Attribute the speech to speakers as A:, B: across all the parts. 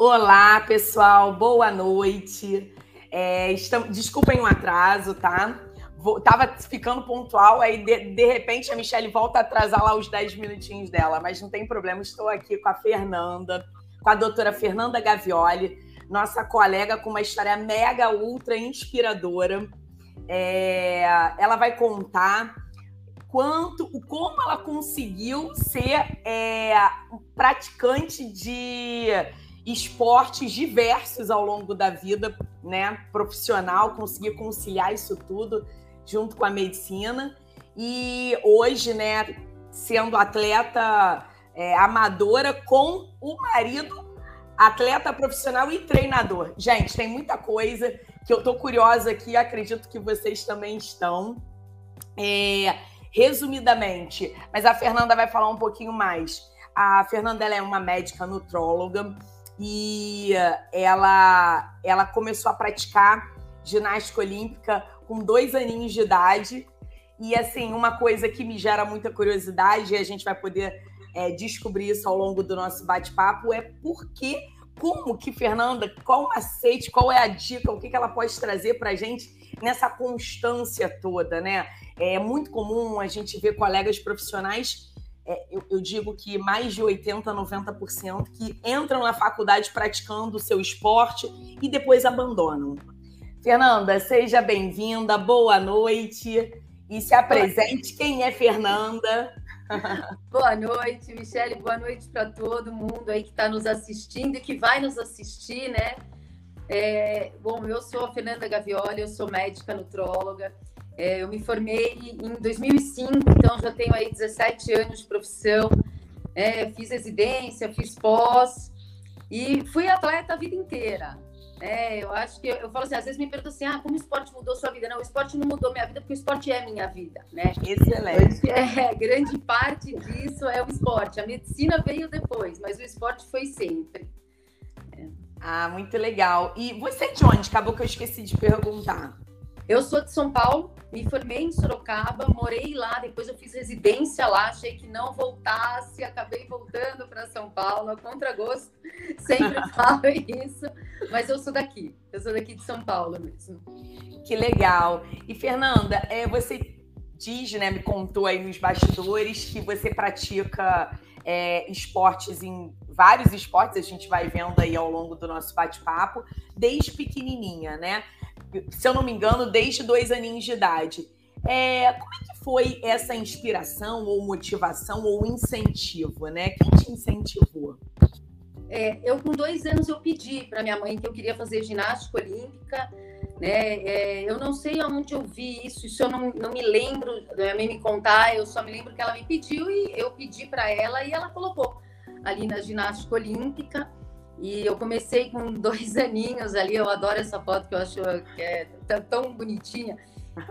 A: Olá, pessoal, boa noite. É, estamos, desculpem o atraso, tá? Vou, tava ficando pontual, aí de, de repente a Michelle volta a atrasar lá os 10 minutinhos dela, mas não tem problema, estou aqui com a Fernanda, com a doutora Fernanda Gavioli, nossa colega com uma história mega, ultra inspiradora. É, ela vai contar quanto, como ela conseguiu ser é, praticante de esportes diversos ao longo da vida, né, profissional, conseguir conciliar isso tudo junto com a medicina. E hoje, né, sendo atleta é, amadora com o marido, atleta profissional e treinador. Gente, tem muita coisa que eu tô curiosa aqui, acredito que vocês também estão. É, resumidamente, mas a Fernanda vai falar um pouquinho mais. A Fernanda é uma médica nutróloga, e ela, ela começou a praticar ginástica olímpica com dois aninhos de idade. E assim, uma coisa que me gera muita curiosidade, e a gente vai poder é, descobrir isso ao longo do nosso bate-papo, é por que, como que Fernanda, qual o macete, qual é a dica, o que, que ela pode trazer para a gente nessa constância toda, né? É muito comum a gente ver colegas profissionais é, eu, eu, digo que mais de 80%, 90% que entram na faculdade praticando o seu esporte e depois abandonam. Fernanda, seja bem-vinda, boa noite e se apresente. Quem é Fernanda?
B: boa noite, Michele, boa noite para todo mundo aí que está nos assistindo e que vai nos assistir, né? É, bom, eu sou a Fernanda Gavioli, eu sou médica nutróloga. É, eu me formei em 2005, então já tenho aí 17 anos de profissão. É, fiz residência, fiz pós e fui atleta a vida inteira. É, eu acho que eu falo assim, às vezes me perguntam assim, ah, como o esporte mudou sua vida? Não, o esporte não mudou minha vida porque o esporte é minha vida, né?
A: Excelente.
B: É, grande parte disso é o esporte. A medicina veio depois, mas o esporte foi sempre.
A: É. Ah, muito legal. E você é de onde? Acabou que eu esqueci de perguntar.
B: Eu sou de São Paulo, me formei em Sorocaba, morei lá, depois eu fiz residência lá, achei que não voltasse, acabei voltando para São Paulo, a contragosto, sempre falo isso, mas eu sou daqui, eu sou daqui de São Paulo mesmo.
A: Que legal. E Fernanda, é, você diz, né, me contou aí nos bastidores que você pratica é, esportes em vários esportes, a gente vai vendo aí ao longo do nosso bate-papo, desde pequenininha, né? Se eu não me engano, desde dois aninhos de idade. É, como é que foi essa inspiração ou motivação ou incentivo, né? Quem te incentivou?
B: É, eu com dois anos eu pedi para minha mãe que eu queria fazer ginástica olímpica, né? É, eu não sei aonde eu vi isso, isso eu não, não me lembro da minha mãe me contar, eu só me lembro que ela me pediu e eu pedi para ela e ela colocou ali na ginástica olímpica. E eu comecei com dois aninhos ali, eu adoro essa foto que eu acho que é tão bonitinha.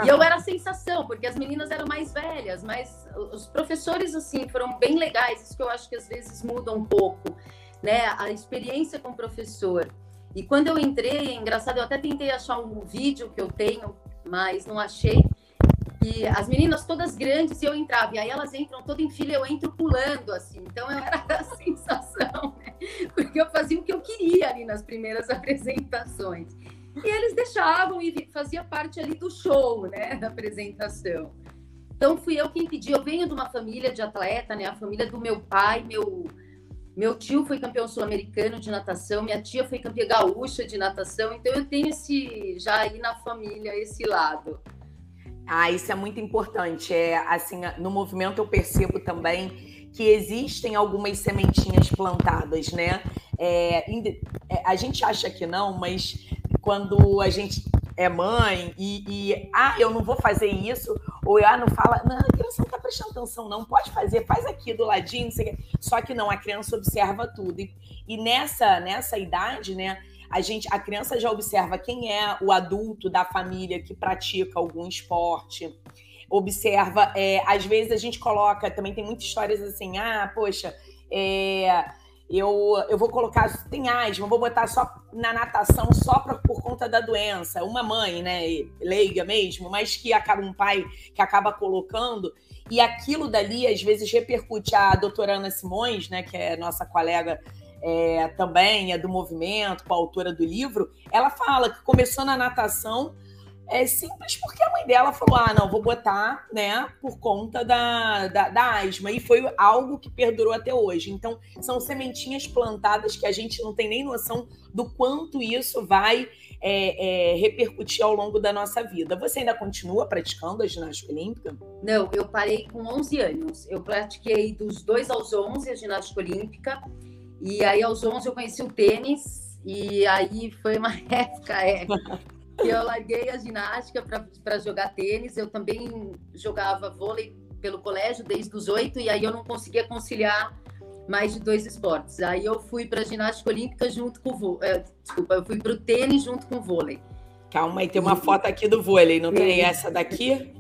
B: E eu era a sensação, porque as meninas eram mais velhas, mas os professores, assim, foram bem legais. Isso que eu acho que às vezes muda um pouco, né? A experiência com o professor. E quando eu entrei, é engraçado, eu até tentei achar um vídeo que eu tenho, mas não achei. E as meninas todas grandes, e eu entrava, e aí elas entram toda em fila, eu entro pulando, assim. Então eu era a sensação? Porque eu fazia o que eu queria ali nas primeiras apresentações. E eles deixavam e fazia parte ali do show, né? Da apresentação. Então fui eu quem pedi. Eu venho de uma família de atleta, né? A família do meu pai, meu meu tio foi campeão sul-americano de natação, minha tia foi campeã gaúcha de natação, então eu tenho esse já aí na família esse lado.
A: Ah, isso é muito importante. É assim, no movimento eu percebo também que existem algumas sementinhas plantadas, né? É, é, a gente acha que não, mas quando a gente é mãe e, e ah, eu não vou fazer isso, ou ah, não fala, não, a criança não tá prestando atenção, não, pode fazer, faz aqui do ladinho, só que não, a criança observa tudo. E, e nessa, nessa idade, né? a gente, a criança já observa quem é o adulto da família que pratica algum esporte. Observa, é, às vezes a gente coloca, também tem muitas histórias assim, ah, poxa, é, eu, eu vou colocar, tem asma, vou botar só na natação só pra, por conta da doença. Uma mãe, né, leiga mesmo, mas que acaba um pai que acaba colocando, e aquilo dali às vezes repercute. A doutora Ana Simões, né, que é nossa colega é, também é do movimento, com a autora do livro, ela fala que começou na natação é simples porque a mãe dela falou: ah, não, vou botar, né, por conta da, da, da, asma. E foi algo que perdurou até hoje. Então, são sementinhas plantadas que a gente não tem nem noção do quanto isso vai é, é, repercutir ao longo da nossa vida. Você ainda continua praticando a ginástica olímpica?
B: Não, eu parei com 11 anos. Eu pratiquei dos 2 aos 11 a ginástica olímpica. E aí, aos 11, eu conheci o tênis. E aí foi uma época. É, eu larguei a ginástica para jogar tênis. Eu também jogava vôlei pelo colégio desde os oito, e aí eu não conseguia conciliar mais de dois esportes. Aí eu fui para a ginástica olímpica junto com o vôlei. É, desculpa, eu fui para o tênis junto com o vôlei.
A: Calma aí, tem uma foto aqui do vôlei, não tem essa daqui?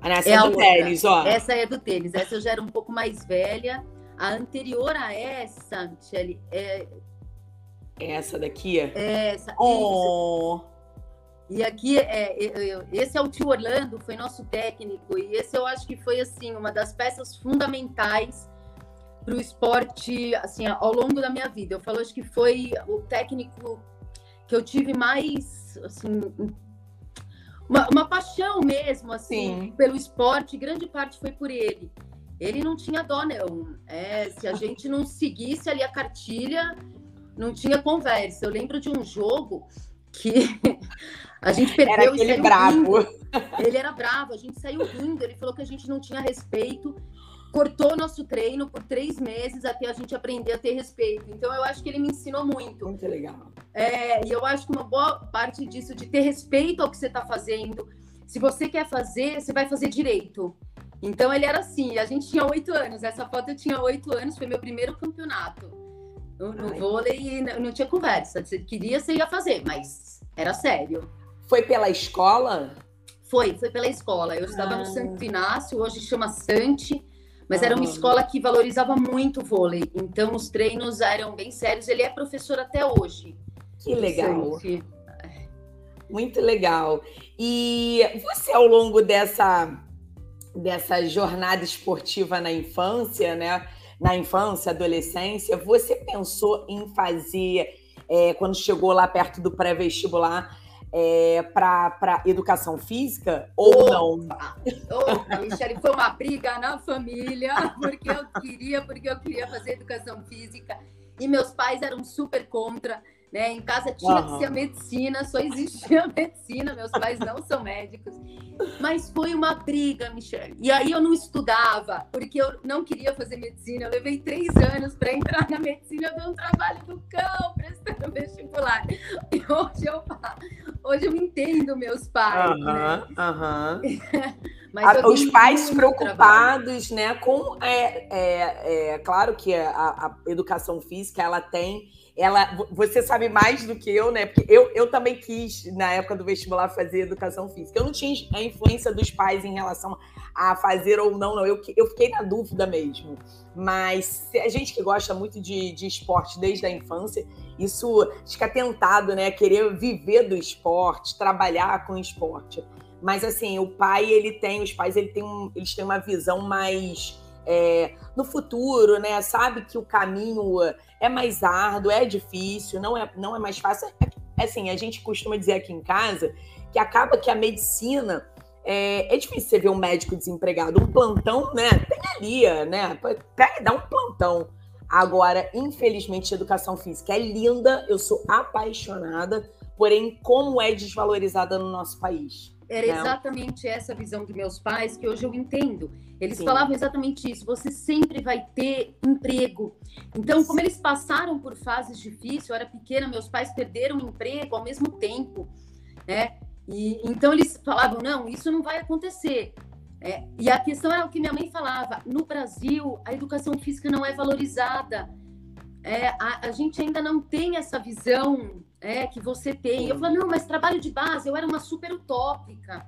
A: Ah, essa é, é do outra. tênis, ó.
B: Essa é do tênis, essa eu já era um pouco mais velha. A anterior a essa, Michele, é,
A: essa daqui?
B: Essa.
A: Oh.
B: E aqui, é, esse é o tio Orlando, foi nosso técnico, e esse eu acho que foi, assim, uma das peças fundamentais para o esporte, assim, ao longo da minha vida. Eu falo, acho que foi o técnico que eu tive mais, assim, uma, uma paixão mesmo, assim, Sim. pelo esporte, grande parte foi por ele. Ele não tinha dó, não. É, se a gente não seguisse ali a cartilha, não tinha conversa. Eu lembro de um jogo que a gente perdeu
A: era e bravo.
B: Rindo. Ele era bravo, a gente saiu rindo, ele falou que a gente não tinha respeito, cortou nosso treino por três meses até a gente aprender a ter respeito. Então eu acho que ele me ensinou muito.
A: Muito legal.
B: É, e eu acho que uma boa parte disso, de ter respeito ao que você está fazendo, se você quer fazer, você vai fazer direito. Então ele era assim, a gente tinha oito anos, essa foto eu tinha oito anos, foi meu primeiro campeonato. No, no vôlei não tinha conversa. Você queria, você ia fazer, mas era sério.
A: Foi pela escola?
B: Foi, foi pela escola. Eu estava ah. no Santo Inácio, hoje chama Sante, mas ah. era uma escola que valorizava muito o vôlei. Então os treinos eram bem sérios. Ele é professor até hoje.
A: Que legal. Muito legal. E você, ao longo dessa, dessa jornada esportiva na infância, né? Na infância, adolescência, você pensou em fazer, é, quando chegou lá perto do pré-vestibular, é, para educação física ou Opa! não?
B: Opa, Michele, foi uma briga na família, porque eu queria, porque eu queria fazer educação física e meus pais eram super contra. Né? Em casa tinha uhum. que ser a medicina, só existia a medicina, meus pais não são médicos. Mas foi uma briga, Michelle. E aí eu não estudava, porque eu não queria fazer medicina. Eu levei três anos para entrar na medicina, eu dei um trabalho do cão, prestando vestibular. E hoje eu, hoje eu entendo meus pais. Uhum, né?
A: uhum. os pais preocupados, né? Com é, é, é claro que a, a educação física ela tem ela, você sabe mais do que eu, né? Porque eu, eu também quis, na época do vestibular, fazer educação física. Eu não tinha a influência dos pais em relação a fazer ou não, não. Eu, eu fiquei na dúvida mesmo. Mas a gente que gosta muito de, de esporte desde a infância, isso fica tentado, né? Querer viver do esporte, trabalhar com esporte. Mas assim, o pai, ele tem, os pais, ele tem um, eles têm uma visão mais é, no futuro, né? Sabe que o caminho é mais árduo, é difícil, não é, não é mais fácil. É, assim, a gente costuma dizer aqui em casa que acaba que a medicina é, é difícil você ver um médico desempregado. Um plantão, né? Tem ali, né? Pega e dá um plantão. Agora, infelizmente, a educação física é linda, eu sou apaixonada, porém, como é desvalorizada no nosso país.
B: Era Não. exatamente essa visão dos meus pais que hoje eu entendo. Eles Sim. falavam exatamente isso: você sempre vai ter emprego. Então, como eles passaram por fases difíceis, eu era pequena, meus pais perderam o emprego ao mesmo tempo, né? E então eles falavam: não, isso não vai acontecer. É, e a questão era o que minha mãe falava: no Brasil, a educação física não é valorizada. É, a, a gente ainda não tem essa visão é, que você tem. Eu falei, não, mas trabalho de base, eu era uma super utópica,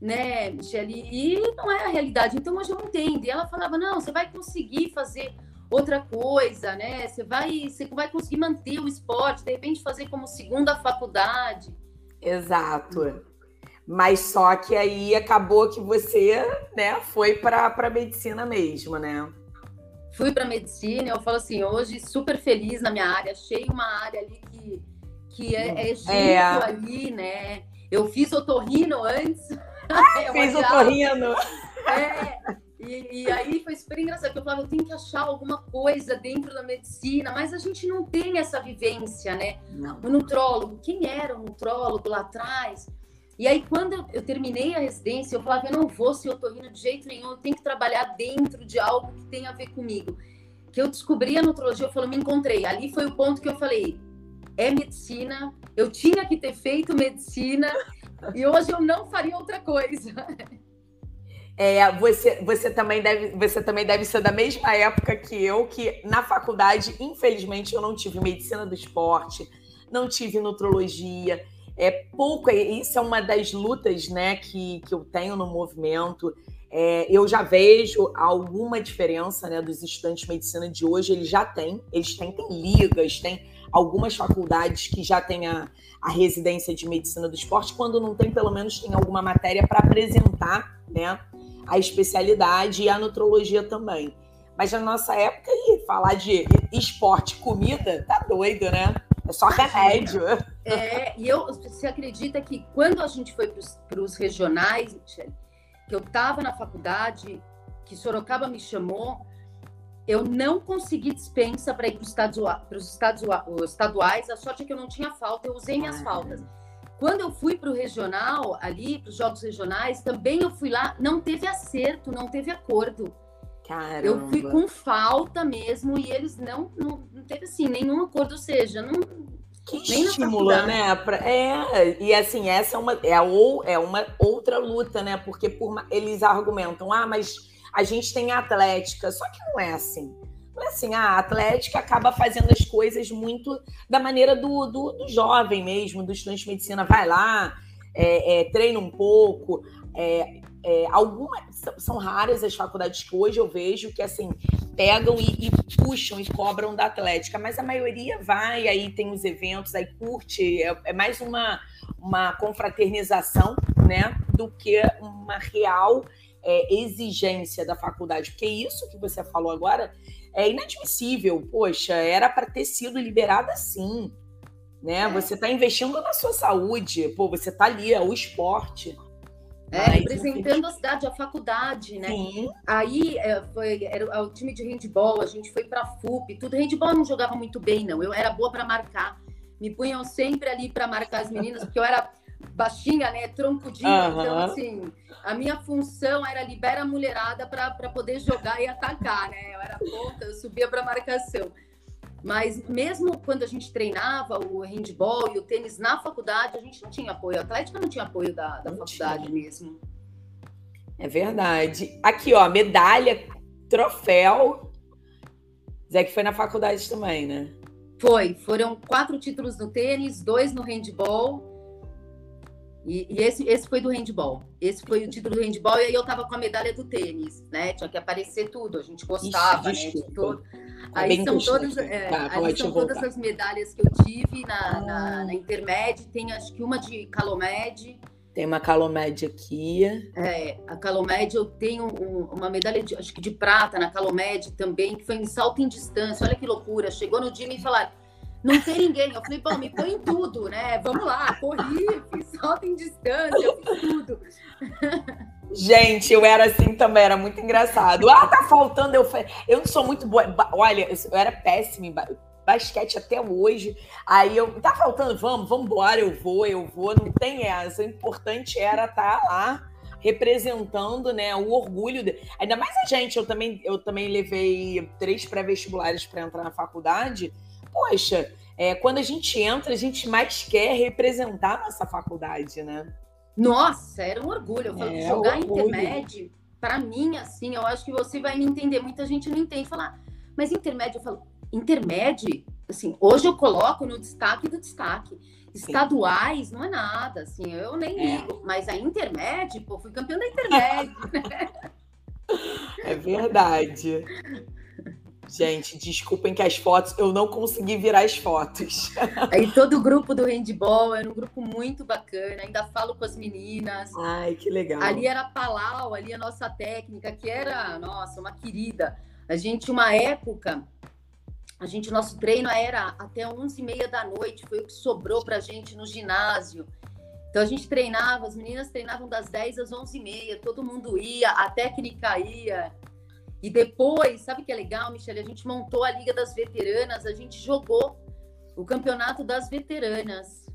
B: né, Michelle? E não é a realidade. Então hoje eu entendo. E ela falava, não, você vai conseguir fazer outra coisa, né? Você vai, você vai conseguir manter o esporte, de repente fazer como segunda faculdade.
A: Exato. Mas só que aí acabou que você, né, foi para a medicina mesmo, né?
B: fui para medicina. Eu falo assim, hoje super feliz na minha área, achei uma área ali que, que é, é junto é. ali, né? Eu fiz otorrino antes.
A: Ah, fiz otorrino.
B: É, e, e, aí foi super engraçado, porque eu falava, eu tenho que achar alguma coisa dentro da medicina, mas a gente não tem essa vivência, né? Não. O nutrólogo, quem era o nutrólogo lá atrás? E aí, quando eu terminei a residência, eu falava, eu não vou ser otorrino de jeito nenhum, eu tenho que trabalhar dentro de algo que tem a ver comigo. Que eu descobri a nutrologia, eu falei, me encontrei. Ali foi o ponto que eu falei, é medicina, eu tinha que ter feito medicina, e hoje eu não faria outra coisa.
A: É, você, você, também deve, você também deve ser da mesma época que eu, que na faculdade, infelizmente, eu não tive medicina do esporte, não tive nutrologia. É pouco, é, isso é uma das lutas né, que, que eu tenho no movimento. É, eu já vejo alguma diferença né, dos estudantes de medicina de hoje, eles já têm, eles têm, têm ligas, têm algumas faculdades que já têm a, a residência de medicina do esporte, quando não tem, pelo menos tem alguma matéria para apresentar né, a especialidade e a nutrologia também. Mas na nossa época, falar de esporte, comida, tá doido, né? É só remédio.
B: É, e eu, você acredita que quando a gente foi para os regionais, que eu estava na faculdade, que Sorocaba me chamou, eu não consegui dispensa para ir para os estaduais, estaduais, a sorte é que eu não tinha falta, eu usei minhas ah, faltas. Quando eu fui para o regional, ali, para os jogos regionais, também eu fui lá, não teve acerto, não teve acordo.
A: Caramba.
B: Eu fui com falta mesmo e eles não, não, não teve assim nenhum acordo, ou seja, não.
A: Que estimula, né? Pra, é, e assim, essa é uma, é, ou, é uma outra luta, né? Porque por, eles argumentam, ah, mas a gente tem a atlética, só que não é assim. Não é assim, a Atlética acaba fazendo as coisas muito da maneira do, do, do jovem mesmo, do estudante de medicina. Vai lá, é, é, treina um pouco. É, é, algumas são raras as faculdades que hoje eu vejo que assim pegam e, e, puxam e cobram da Atlética, mas a maioria vai, aí tem os eventos, aí curte, é, é mais uma, uma confraternização, né, do que uma real é, exigência da faculdade, porque isso que você falou agora é inadmissível. Poxa, era para ter sido liberada assim. Né? É. Você está investindo na sua saúde, pô, você está ali, é o esporte.
B: É, Mas, representando a cidade, a faculdade, né? Sim. Aí é, foi, era o time de handball, a gente foi para FUP, tudo. Handball eu não jogava muito bem, não. Eu era boa para marcar. Me punham sempre ali para marcar as meninas, porque eu era baixinha, né? Troncudinha. Uhum. Então, assim, a minha função era liberar a mulherada para poder jogar e atacar, né? Eu era ponta, eu subia para marcação. Mas mesmo quando a gente treinava o handball e o tênis na faculdade, a gente não tinha apoio. A Atlética não tinha apoio da, da faculdade tinha. mesmo.
A: É verdade. Aqui, ó, medalha, troféu. Zé que foi na faculdade também, né?
B: Foi. Foram quatro títulos no tênis, dois no handball e, e, esse, esse foi do handball. Esse foi o título do handball, e aí eu tava com a medalha do tênis, né? Tinha que aparecer tudo, a gente gostava, Ixi, né? De todo... Tá aí são, todas, é, tá, aí são todas as medalhas que eu tive na, ah. na, na Intermed, tem acho que uma de Calomed.
A: Tem uma Calomed aqui.
B: É, a Calomed eu tenho um, uma medalha, de, acho que de prata na Calomed também, que foi em salto em distância. Olha que loucura. Chegou no dia e me falaram não tem ninguém. Eu falei, bom, me põe em tudo, né? Vamos lá, corri, fiz salto em distância, fiz tudo.
A: Gente, eu era assim também, era muito engraçado. Ah, tá faltando. Eu, eu não sou muito boa. Olha, eu era péssima em basquete até hoje. Aí eu, tá faltando, vamos, vamos embora, eu vou, eu vou. Não tem essa. O importante era estar tá lá representando, né, o orgulho. De... Ainda mais a gente, eu também, eu também levei três pré-vestibulares para entrar na faculdade poxa, é, quando a gente entra, a gente mais quer representar nossa faculdade, né?
B: Nossa, era um orgulho. Eu falo, é, jogar intermédio, para mim, assim, eu acho que você vai me entender. Muita gente não entende. Falar, mas intermédio, eu falo, intermédio, assim, hoje eu coloco no destaque do destaque. Estaduais Sim. não é nada, assim, eu nem é. ligo. Mas a intermédio, pô, fui campeã da intermédio.
A: é verdade. Gente, desculpem que as fotos, eu não consegui virar as fotos.
B: Aí todo o grupo do handball era um grupo muito bacana, ainda falo com as meninas.
A: Ai, que legal.
B: Ali era a Palau, ali a nossa técnica, que era, nossa, uma querida. A gente, uma época, a gente, nosso treino era até 11 e meia da noite, foi o que sobrou para a gente no ginásio. Então a gente treinava, as meninas treinavam das 10 às 11 e meia, todo mundo ia, a técnica ia. E depois, sabe o que é legal, Michelle? A gente montou a Liga das Veteranas, a gente jogou o Campeonato das Veteranas.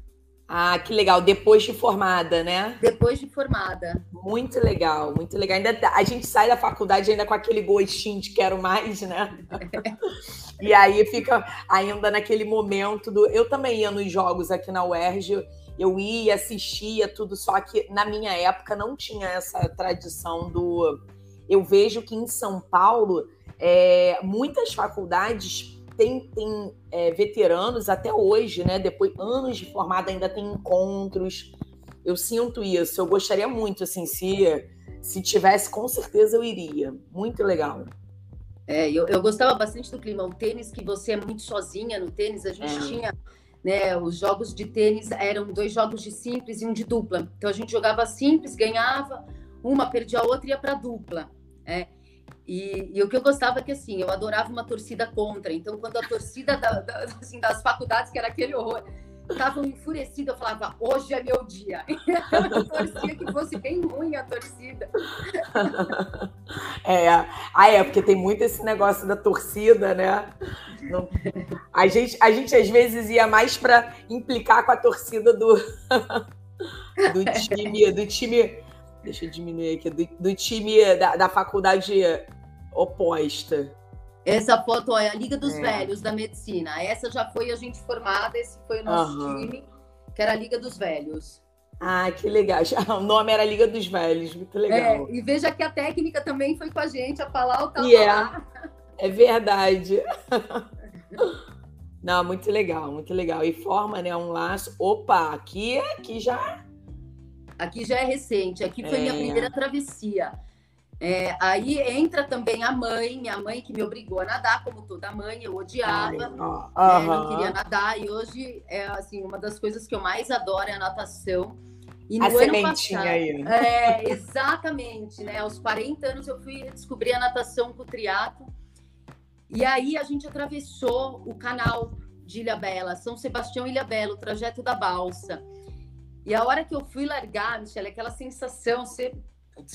A: Ah, que legal. Depois de formada, né?
B: Depois de formada.
A: Muito legal, muito legal. Ainda tá, a gente sai da faculdade ainda com aquele gostinho de quero mais, né? e aí fica ainda naquele momento do. Eu também ia nos jogos aqui na UERJ, eu ia, assistia tudo, só que na minha época não tinha essa tradição do. Eu vejo que em São Paulo, é, muitas faculdades tem, tem é, veteranos até hoje, né? Depois anos de formada ainda tem encontros. Eu sinto isso. Eu gostaria muito, assim, se se tivesse, com certeza eu iria. Muito legal.
B: É, eu, eu gostava bastante do clima. O tênis, que você é muito sozinha no tênis, a gente é. tinha, né? Os jogos de tênis eram dois jogos de simples e um de dupla. Então a gente jogava simples, ganhava, uma perdia a outra e ia para dupla. É. E, e, o que eu gostava é que, assim, eu adorava uma torcida contra. Então, quando a torcida da, da, assim, das faculdades, que era aquele horror, estavam enfurecidos, eu falava, hoje é meu dia. eu torcia que fosse bem ruim a torcida.
A: É, ah, é, porque tem muito esse negócio da torcida, né? Não, a, gente, a gente, às vezes, ia mais para implicar com a torcida do, do time, do time Deixa eu diminuir aqui. Do, do time da, da faculdade oposta.
B: Essa foto é a Liga dos é. Velhos da Medicina. Essa já foi a gente formada, esse foi o nosso uhum. time, que era a Liga dos Velhos.
A: Ah, que legal. O nome era Liga dos Velhos, muito é, legal.
B: É, e veja que a técnica também foi com a gente, a Palau estava
A: yeah. lá. É verdade. Não, muito legal, muito legal. E forma, né, um laço. Opa, aqui, aqui já
B: Aqui já é recente, aqui foi é. minha primeira travessia. É, aí entra também a mãe, minha mãe que me obrigou a nadar, como toda mãe, eu odiava, Ai, né, não queria nadar, e hoje é assim, uma das coisas que eu mais adoro é a natação.
A: E a sementinha passado, aí.
B: É, exatamente, né? Aos 40 anos eu fui descobrir a natação com o triatlo. E aí a gente atravessou o canal de Ilha Bela, São Sebastião Ilha Bela, o trajeto da balsa. E a hora que eu fui largar, Michelle, aquela sensação, você,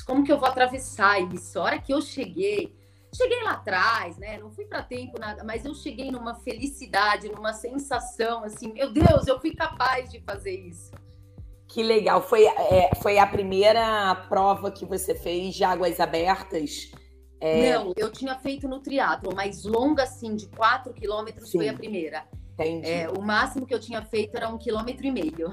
B: como que eu vou atravessar isso? A hora que eu cheguei, cheguei lá atrás, né? Não fui para tempo nada, mas eu cheguei numa felicidade, numa sensação assim, meu Deus, eu fui capaz de fazer isso.
A: Que legal. Foi, é, foi a primeira prova que você fez de águas abertas?
B: É... Não, eu tinha feito no triatlo, mas longa assim, de 4 quilômetros foi a primeira. Entendi. É, o máximo que eu tinha feito era um quilômetro e meio.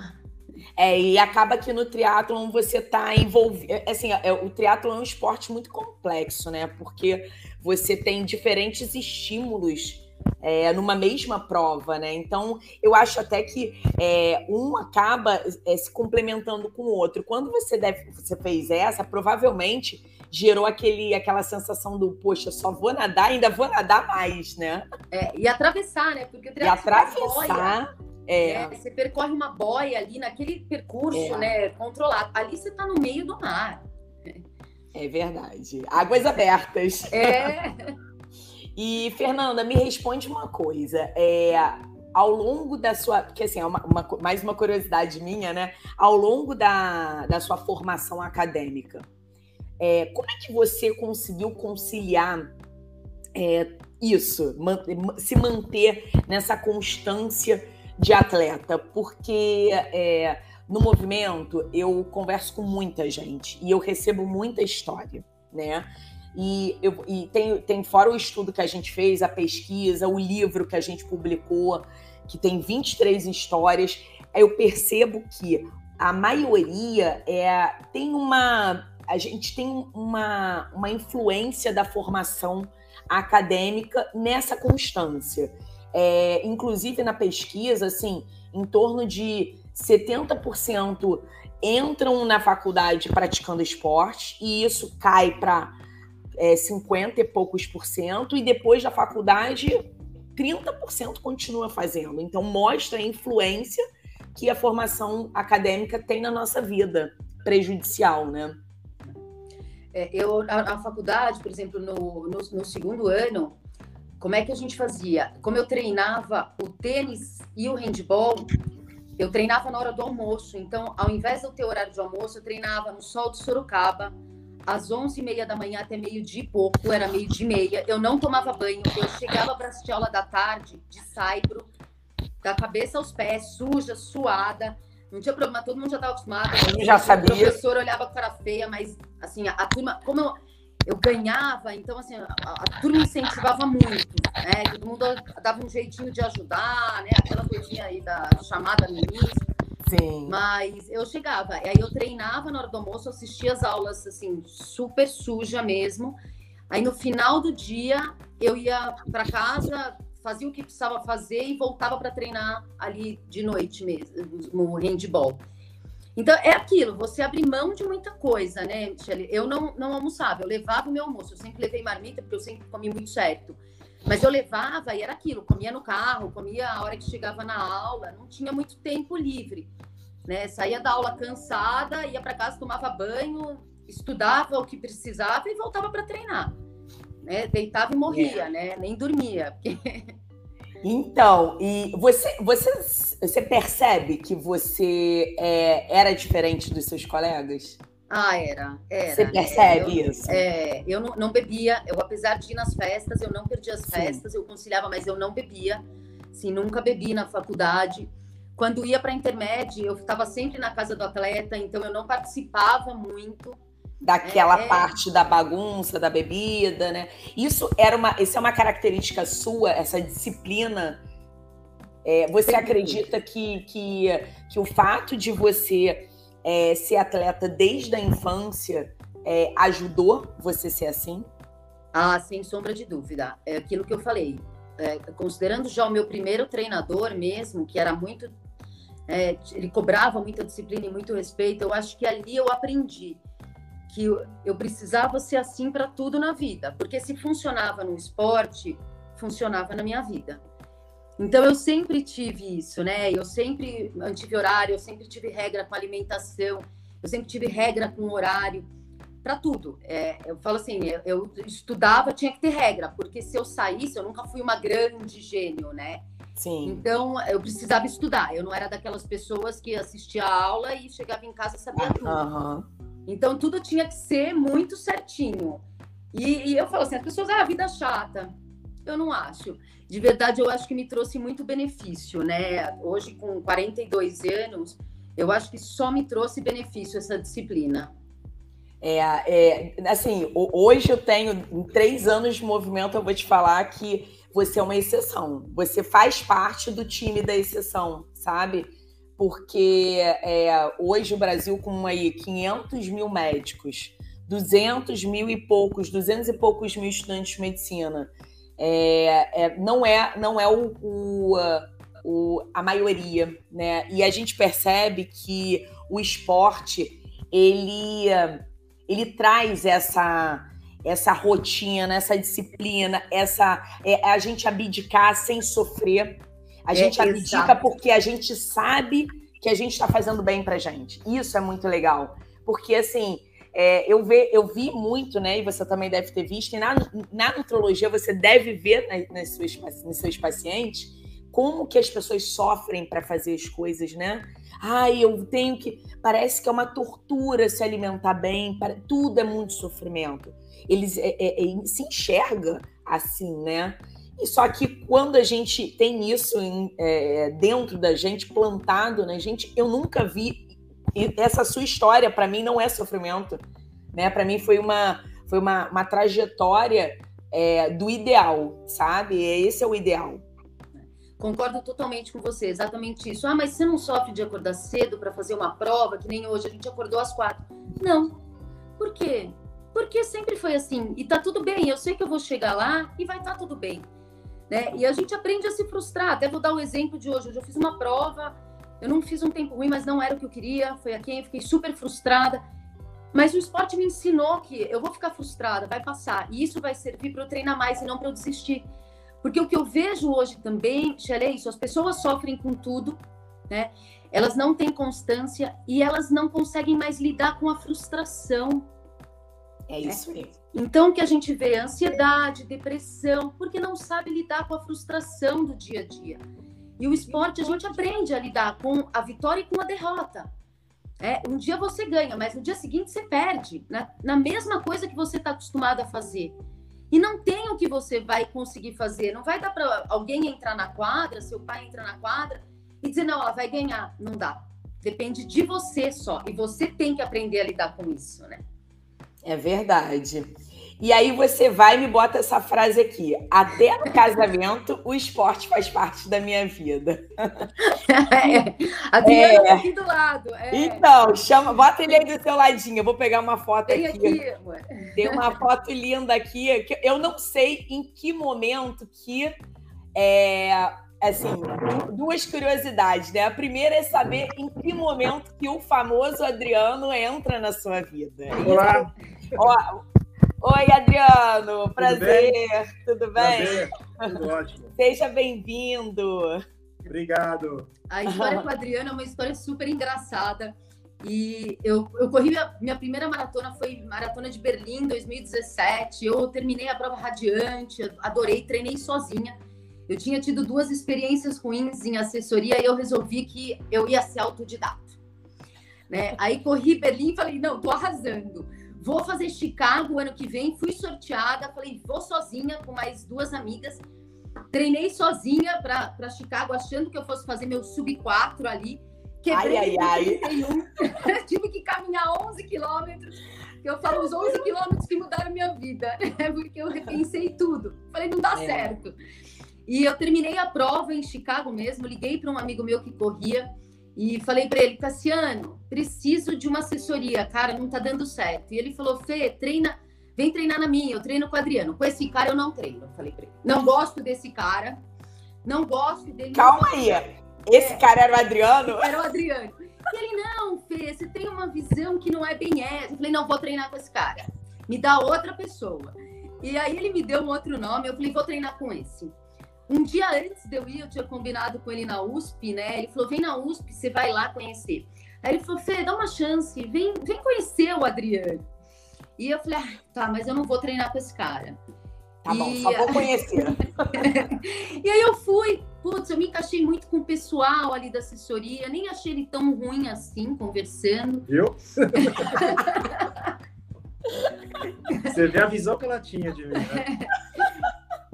A: É, e acaba que no triatlon você está envolvido. É, assim, é, o triatlon é um esporte muito complexo, né? Porque você tem diferentes estímulos é, numa mesma prova, né? Então, eu acho até que é, um acaba é, se complementando com o outro. Quando você, deve, você fez essa, provavelmente gerou aquele, aquela sensação do, poxa, só vou nadar, ainda vou nadar mais, né?
B: É, e atravessar, né? Porque o
A: e atravessar.
B: É. Você percorre uma boia ali naquele percurso, é. né, controlado. Ali você está no meio do mar.
A: É verdade. Águas abertas.
B: É.
A: e, Fernanda, me responde uma coisa. É, ao longo da sua. Porque, assim, é uma, uma, mais uma curiosidade minha, né? Ao longo da, da sua formação acadêmica, é, como é que você conseguiu conciliar é, isso, man, se manter nessa constância de atleta, porque é, no movimento eu converso com muita gente e eu recebo muita história, né? E, eu, e tem, tem fora o estudo que a gente fez, a pesquisa, o livro que a gente publicou, que tem 23 histórias, eu percebo que a maioria é, tem uma. A gente tem uma, uma influência da formação acadêmica nessa constância. É, inclusive na pesquisa, assim, em torno de 70% entram na faculdade praticando esporte e isso cai para é, 50 e poucos por cento, e depois da faculdade, 30% continua fazendo. Então, mostra a influência que a formação acadêmica tem na nossa vida, prejudicial, né?
B: É, eu, a, a, faculdade, por exemplo, no, no, no, segundo ano, como é que a gente fazia? Como eu treinava o tênis e o handball, eu treinava na hora do almoço. Então, ao invés de eu ter horário de almoço, eu treinava no sol de Sorocaba, às 11h30 da manhã até meio-dia e pouco, era meio-dia e meia. Eu não tomava banho, eu chegava para assistir aula da tarde, de saibro, da cabeça aos pés, suja, suada. Não tinha problema, todo mundo já estava acostumado.
A: Eu já sabia.
B: O professor olhava com cara feia, mas assim, a, a turma, como eu, eu ganhava, então assim, a, a, turma incentivava muito, né? Todo mundo dava um jeitinho de ajudar, né? Aquela coisinha aí da chamada início.
A: Sim.
B: Mas eu chegava, e aí eu treinava na hora do almoço, assistia as aulas assim, super suja mesmo. Aí no final do dia eu ia para casa, fazia o que precisava fazer e voltava para treinar ali de noite mesmo, no handball. Então, é aquilo, você abre mão de muita coisa, né, Michele? Eu não, não almoçava, eu levava o meu almoço, eu sempre levei marmita, porque eu sempre comi muito certo. Mas eu levava e era aquilo, comia no carro, comia a hora que chegava na aula, não tinha muito tempo livre, né? Saía da aula cansada, ia para casa, tomava banho, estudava o que precisava e voltava para treinar né? Deitava e morria, é. né? Nem dormia.
A: Então, e você, você, você percebe que você é, era diferente dos seus colegas?
B: Ah, era, era.
A: Você percebe
B: eu,
A: isso?
B: É, eu não, não, bebia, eu apesar de ir nas festas, eu não perdia as festas, Sim. eu conciliava, mas eu não bebia. Sim, nunca bebi na faculdade. Quando ia para a intermédio, eu estava sempre na casa do atleta, então eu não participava muito
A: daquela é, parte da bagunça, da bebida, né? Isso era uma, isso é uma característica sua, essa disciplina. É, você acredita que, que, que o fato de você é, ser atleta desde a infância é, ajudou você a ser assim?
B: Ah, sem sombra de dúvida. É aquilo que eu falei. É, considerando já o meu primeiro treinador mesmo, que era muito. É, ele cobrava muita disciplina e muito respeito, eu acho que ali eu aprendi que eu precisava ser assim para tudo na vida, porque se funcionava no esporte, funcionava na minha vida. Então eu sempre tive isso, né? Eu sempre mantive horário, eu sempre tive regra com alimentação, eu sempre tive regra com horário para tudo. É, eu falo assim, eu, eu, estudava, tinha que ter regra, porque se eu saísse, eu nunca fui uma grande gênio, né?
A: Sim.
B: Então eu precisava estudar. Eu não era daquelas pessoas que assistia a aula e chegava em casa e sabia tudo.
A: Uhum.
B: Então tudo tinha que ser muito certinho. E, e eu falo assim, as pessoas, ah, vida chata. Eu não acho. De verdade, eu acho que me trouxe muito benefício, né? Hoje, com 42 anos, eu acho que só me trouxe benefício essa disciplina.
A: É, é, assim, hoje eu tenho em três anos de movimento, eu vou te falar que você é uma exceção. Você faz parte do time da exceção, sabe? Porque é, hoje o Brasil, com aí 500 mil médicos, 200 mil e poucos, 200 e poucos mil estudantes de medicina, é, é, não é, não é o, o, o, a maioria, né? E a gente percebe que o esporte ele, ele traz essa essa rotina, essa disciplina, essa é, a gente abdicar sem sofrer a gente é, abdica exato. porque a gente sabe que a gente está fazendo bem pra gente. Isso é muito legal. Porque, assim, é, eu, ve, eu vi muito, né? E você também deve ter visto, e na, na nutrologia você deve ver nas, nas suas, nos seus pacientes como que as pessoas sofrem para fazer as coisas, né? Ai, eu tenho que. Parece que é uma tortura se alimentar bem, para... tudo é muito sofrimento. Eles é, é, é se enxerga assim, né? E só que quando a gente tem isso em, é, dentro da gente, plantado na gente, eu nunca vi. Essa sua história, para mim, não é sofrimento. Né? Para mim, foi uma, foi uma, uma trajetória é, do ideal, sabe? Esse é o ideal.
B: Concordo totalmente com você, exatamente isso. Ah, mas você não sofre de acordar cedo para fazer uma prova, que nem hoje, a gente acordou às quatro. Não. Por quê? Porque sempre foi assim. E tá tudo bem, eu sei que eu vou chegar lá e vai estar tá tudo bem. Né? E a gente aprende a se frustrar. Até vou dar o um exemplo de hoje. Hoje eu fiz uma prova, eu não fiz um tempo ruim, mas não era o que eu queria. Foi aqui, eu fiquei super frustrada. Mas o esporte me ensinou que eu vou ficar frustrada, vai passar. E isso vai servir para eu treinar mais e não para eu desistir. Porque o que eu vejo hoje também, Xelê, é isso: as pessoas sofrem com tudo, né? Elas não têm constância e elas não conseguem mais lidar com a frustração.
A: É isso mesmo.
B: Então, o que a gente vê ansiedade, depressão, porque não sabe lidar com a frustração do dia a dia. E o esporte a gente aprende a lidar com a vitória e com a derrota. É, um dia você ganha, mas no dia seguinte você perde, na, na mesma coisa que você está acostumado a fazer. E não tem o que você vai conseguir fazer. Não vai dar para alguém entrar na quadra, seu pai entrar na quadra e dizer, não, ela vai ganhar. Não dá. Depende de você só. E você tem que aprender a lidar com isso, né?
A: É verdade. E aí você vai e me bota essa frase aqui. Até no casamento, o esporte faz parte da minha vida.
B: É, Adriana é. Aqui do lado. É.
A: Então, chama, bota ele aí do seu ladinho. Eu vou pegar uma foto Tem aqui. aqui Tem uma foto linda aqui. Que eu não sei em que momento que é, assim, duas curiosidades, né? A primeira é saber em que momento que o famoso Adriano entra na sua vida.
C: Olá.
A: Ó, Oi, Adriano, prazer, tudo bem?
C: Tudo, bem? tudo ótimo.
A: Seja bem-vindo.
C: Obrigado.
B: A história com o Adriano é uma história super engraçada. E eu, eu corri minha, minha primeira maratona, foi maratona de Berlim 2017. Eu terminei a prova radiante, adorei, treinei sozinha. Eu tinha tido duas experiências ruins em assessoria e eu resolvi que eu ia ser autodidata. Né? Aí corri Berlim e falei, não, tô arrasando. Vou fazer Chicago ano que vem, fui sorteada, falei, vou sozinha com mais duas amigas. Treinei sozinha para Chicago, achando que eu fosse fazer meu sub 4 ali.
A: Quebrei ai, ai,
B: ai. Tive que caminhar 11 quilômetros. Eu falo os 11 quilômetros que mudaram minha vida, né? porque eu repensei tudo. Falei, não dá é. certo. E eu terminei a prova em Chicago mesmo, liguei para um amigo meu que corria e falei para ele, Cassiano, preciso de uma assessoria, cara, não tá dando certo. E ele falou, Fê, treina, vem treinar na minha, eu treino com o Adriano. Com esse cara eu não treino, falei para ele. Não gosto desse cara, não gosto dele.
A: Calma aí, esse é, cara era o Adriano?
B: Era o Adriano. E ele, não, Fê, você tem uma visão que não é bem essa. Eu falei, não, vou treinar com esse cara. Me dá outra pessoa. E aí ele me deu um outro nome, eu falei, vou treinar com esse. Um dia antes de eu ir, eu tinha combinado com ele na USP, né? Ele falou: vem na USP, você vai lá conhecer. Aí ele falou: Fê, dá uma chance, vem, vem conhecer o Adriano. E eu falei: ah, tá, mas eu não vou treinar com esse cara.
A: Tá e... bom, só vou conhecer.
B: e aí eu fui, putz, eu me encaixei muito com o pessoal ali da assessoria, nem achei ele tão ruim assim, conversando.
C: Viu? Você vê a visão que ela tinha de mim, né?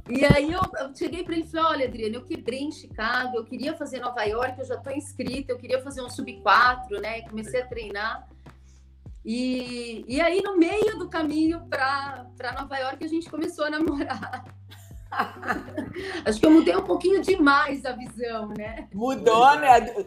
B: E aí eu, eu cheguei para ele e falei: olha, Adriana, eu quebrei em Chicago, eu queria fazer Nova York, eu já estou inscrita, eu queria fazer um sub 4, né? Comecei a treinar. E, e aí, no meio do caminho para Nova York, a gente começou a namorar. Acho que eu mudei um pouquinho demais a visão, né?
A: Mudou, né?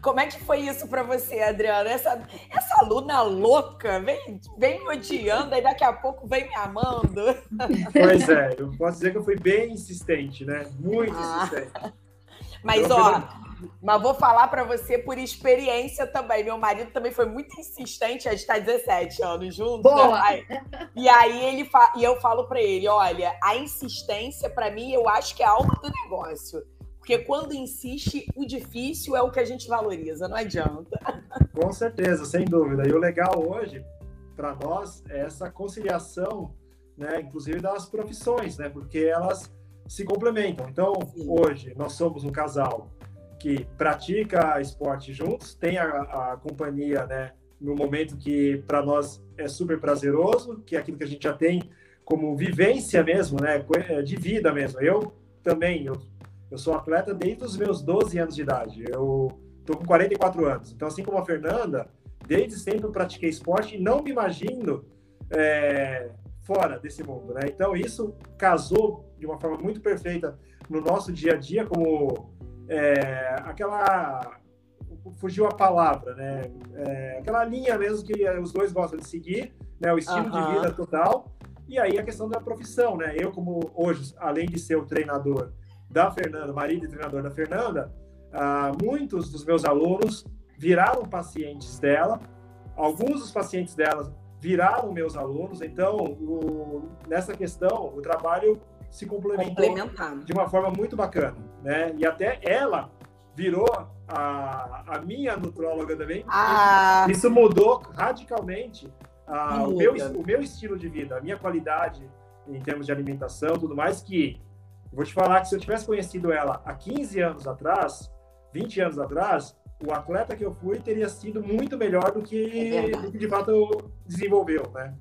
A: Como é que foi isso para você, Adriana? Essa, essa aluna louca vem, vem me odiando e daqui a pouco vem me amando.
C: Pois é, eu posso dizer que eu fui bem insistente, né? Muito ah. insistente.
A: Mas, então, ó, mas vou falar para você por experiência também. Meu marido também foi muito insistente, a gente está 17 anos juntos. Boa. Né? E aí ele fa... e eu falo para ele, olha, a insistência para mim eu acho que é a alma do negócio. Porque quando insiste, o difícil é o que a gente valoriza, não adianta.
C: Com certeza, sem dúvida. E o legal hoje para nós é essa conciliação, né, inclusive das profissões, né? Porque elas se complementam. Então, Sim. hoje nós somos um casal que pratica esporte juntos, tem a, a companhia, né, no momento que para nós é super prazeroso, que é aquilo que a gente já tem como vivência mesmo, né, é, de vida mesmo. Eu também, eu, eu sou atleta desde os meus 12 anos de idade. Eu tô com 44 anos. Então, assim como a Fernanda, desde sempre eu pratiquei esporte e não me imagino é, fora desse mundo, né? Então, isso casou de uma forma muito perfeita no nosso dia a dia como é, aquela fugiu a palavra, né? É, aquela linha mesmo que os dois gostam de seguir, né? O estilo de vida total. E aí a questão da profissão, né? Eu como hoje, além de ser o treinador da Fernanda, marido e treinador da Fernanda, ah, muitos dos meus alunos viraram pacientes dela. Alguns dos pacientes dela viraram meus alunos. Então, o, nessa questão, o trabalho se complementou de uma forma muito bacana, né? E até ela virou a, a minha nutróloga também. Ah. Isso mudou radicalmente a, o, meu, o meu estilo de vida, a minha qualidade em termos de alimentação, tudo mais, que vou te falar que se eu tivesse conhecido ela há 15 anos atrás, 20 anos atrás, o atleta que eu fui teria sido muito melhor do que, é do que de fato desenvolveu, né?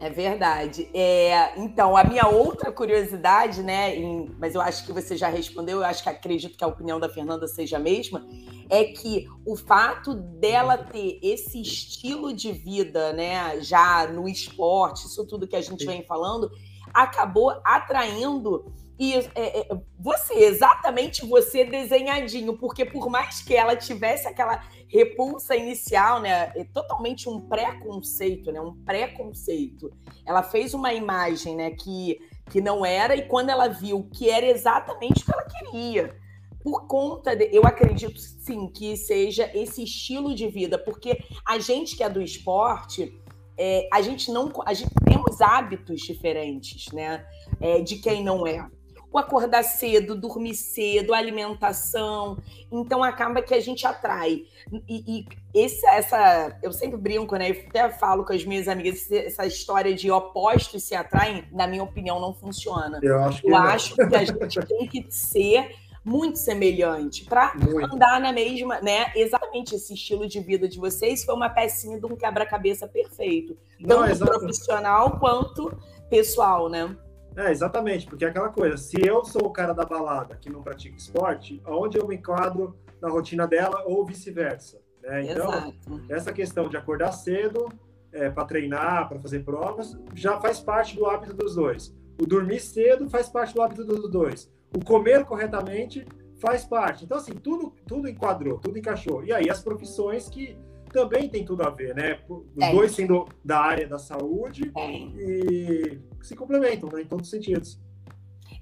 A: É verdade. É, então, a minha outra curiosidade, né, em, mas eu acho que você já respondeu, eu acho que acredito que a opinião da Fernanda seja a mesma, é que o fato dela ter esse estilo de vida, né, já no esporte, isso tudo que a gente vem falando, acabou atraindo e é, é, você, exatamente você desenhadinho, porque por mais que ela tivesse aquela repulsa inicial, né, é totalmente um preconceito, né, um preconceito. Ela fez uma imagem, né, que, que não era e quando ela viu que era exatamente o que ela queria, por conta de, eu acredito sim que seja esse estilo de vida, porque a gente que é do esporte, é, a gente não, a gente temos hábitos diferentes, né, é, de quem não é o acordar cedo, dormir cedo, alimentação. Então acaba que a gente atrai. E, e esse, essa, eu sempre brinco, né? Eu até falo com as minhas amigas, essa história de opostos se atraem, na minha opinião, não funciona.
C: Eu acho que,
A: eu acho que a gente tem que ser muito semelhante para andar na mesma, né? Exatamente esse estilo de vida de vocês foi uma pecinha de um quebra-cabeça perfeito, tanto profissional quanto pessoal, né?
C: É, exatamente, porque é aquela coisa, se eu sou o cara da balada que não pratica esporte, aonde eu me enquadro na rotina dela ou vice-versa? Né? Então, Exato. essa questão de acordar cedo é, para treinar, para fazer provas, já faz parte do hábito dos dois. O dormir cedo faz parte do hábito dos dois. O comer corretamente faz parte. Então, assim, tudo, tudo enquadrou, tudo encaixou. E aí, as profissões que também tem tudo a ver, né? Os é. dois sendo da área da saúde é. e se complementam, né? Em todos os sentidos.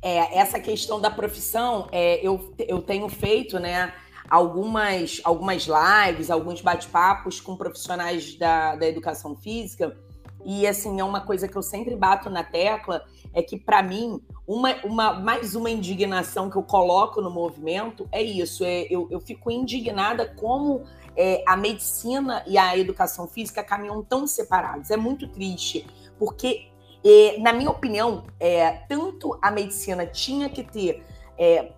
A: É, essa questão da profissão, é, eu, eu tenho feito, né? Algumas, algumas lives, alguns bate-papos com profissionais da, da educação física. E, assim, é uma coisa que eu sempre bato na tecla, é que, para mim, uma, uma, mais uma indignação que eu coloco no movimento é isso. É, eu, eu fico indignada como é, a medicina e a educação física caminham tão separados. É muito triste, porque, é, na minha opinião, é, tanto a medicina tinha que ter é,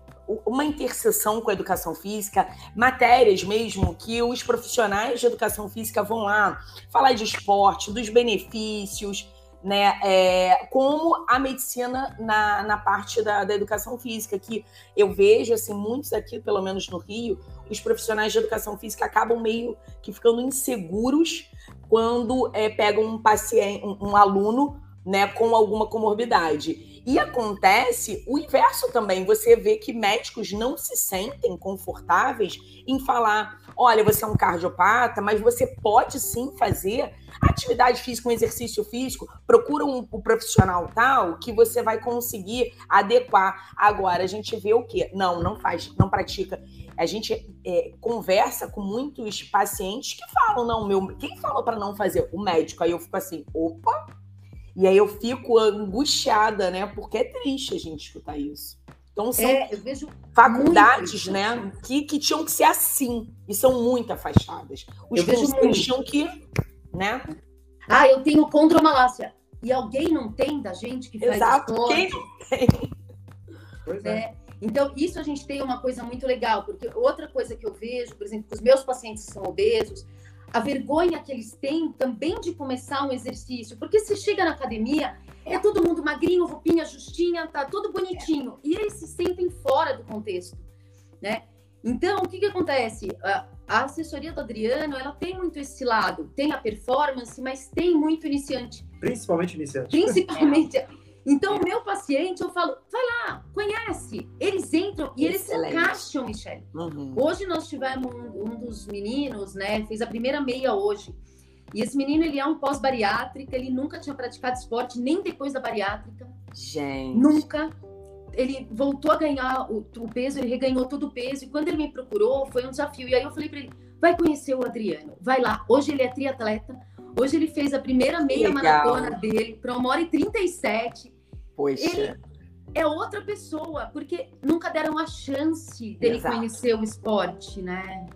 A: uma interseção com a educação física, matérias mesmo que os profissionais de educação física vão lá falar de esporte, dos benefícios, né? É, como a medicina na, na parte da, da educação física, que eu vejo, assim, muitos aqui, pelo menos no Rio, os profissionais de educação física acabam meio que ficando inseguros quando é, pegam um paciente, um, um aluno né, com alguma comorbidade. E acontece o inverso também. Você vê que médicos não se sentem confortáveis em falar: olha, você é um cardiopata, mas você pode sim fazer atividade física, um exercício físico. Procura um, um profissional tal que você vai conseguir adequar. Agora, a gente vê o quê? Não, não faz, não pratica. A gente é, conversa com muitos pacientes que falam: não, meu, quem falou para não fazer? O médico. Aí eu fico assim: opa e aí eu fico angustiada, né? Porque é triste a gente escutar isso. Então são é, faculdades, né, que, que tinham que ser assim e são muito afastadas. Os cursos tinham que, né?
B: Ah, eu tenho condromalácia. E alguém não tem da gente que faz
A: Exato, esporte? quem não tem?
B: Pois é. é. Então, isso a gente tem uma coisa muito legal, porque outra coisa que eu vejo, por exemplo, os meus pacientes que são obesos, a vergonha que eles têm também de começar um exercício. Porque você chega na academia, é todo mundo magrinho, roupinha justinha, tá tudo bonitinho. E eles se sentem fora do contexto, né? Então, o que que acontece? A assessoria do Adriano, ela tem muito esse lado. Tem a performance, mas tem muito iniciante.
C: Principalmente iniciante.
B: Principalmente. Então, o meu paciente, eu falo, vai lá, conhece. Eles entram e eles se encaixam, Michelle. Uhum. Hoje nós tivemos um, um, dos meninos, né? Fez a primeira meia hoje. E esse menino, ele é um pós-bariátrica, ele nunca tinha praticado esporte, nem depois da bariátrica.
A: Gente.
B: Nunca. Ele voltou a ganhar o, o peso, ele reganhou todo o peso. E quando ele me procurou, foi um desafio. E aí eu falei para ele, vai conhecer o Adriano, vai lá. Hoje ele é triatleta, Hoje ele fez a primeira meia Legal. maratona dele para uma hora e 37.
A: Poxa.
B: Ele é outra pessoa, porque nunca deram a chance dele Exato. conhecer o esporte, né?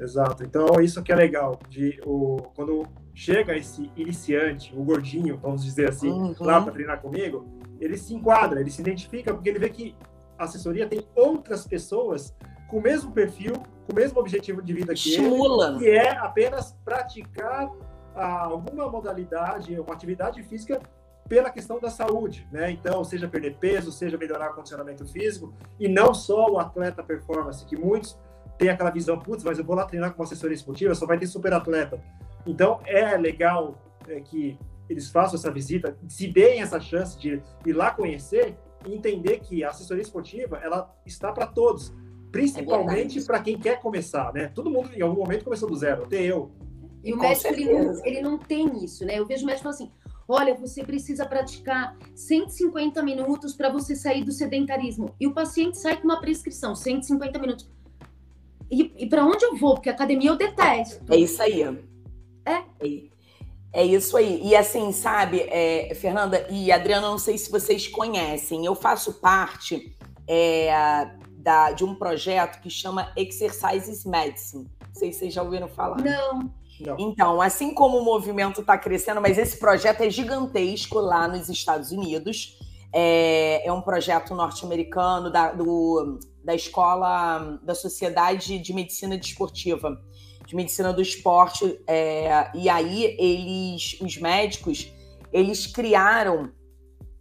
C: Exato. Então, isso que é legal. De, o, quando chega esse iniciante, o gordinho, vamos dizer assim, uhum. lá para treinar comigo, ele se enquadra, ele se identifica, porque ele vê que a assessoria tem outras pessoas com o mesmo perfil, com o mesmo objetivo de vida que
A: Estimula.
C: ele, que é apenas praticar ah, alguma modalidade, uma atividade física pela questão da saúde, né? Então, seja perder peso, seja melhorar o condicionamento físico, e não só o atleta performance, que muitos têm aquela visão, putz, mas eu vou lá treinar com uma assessoria esportiva, só vai ter super atleta. Então, é legal é, que eles façam essa visita, se deem essa chance de ir lá conhecer e entender que a assessoria esportiva, ela está para todos, principalmente é para quem quer começar, né? Todo mundo, em algum momento, começou do zero, até eu.
B: E o médico, ele não, ele não tem isso, né? Eu vejo o médico assim, olha, você precisa praticar 150 minutos para você sair do sedentarismo. E o paciente sai com uma prescrição, 150 minutos. E, e para onde eu vou? Porque academia eu detesto.
A: É isso aí.
B: É.
A: é. É isso aí. E assim, sabe, é, Fernanda e Adriana, não sei se vocês conhecem, eu faço parte é, da, de um projeto que chama Exercises Medicine. Não sei se vocês já ouviram falar.
B: Não.
A: Não. Então, assim como o movimento está crescendo, mas esse projeto é gigantesco lá nos Estados Unidos. É, é um projeto norte-americano da, da escola da Sociedade de Medicina Desportiva, de Medicina do Esporte. É, e aí eles, os médicos, eles criaram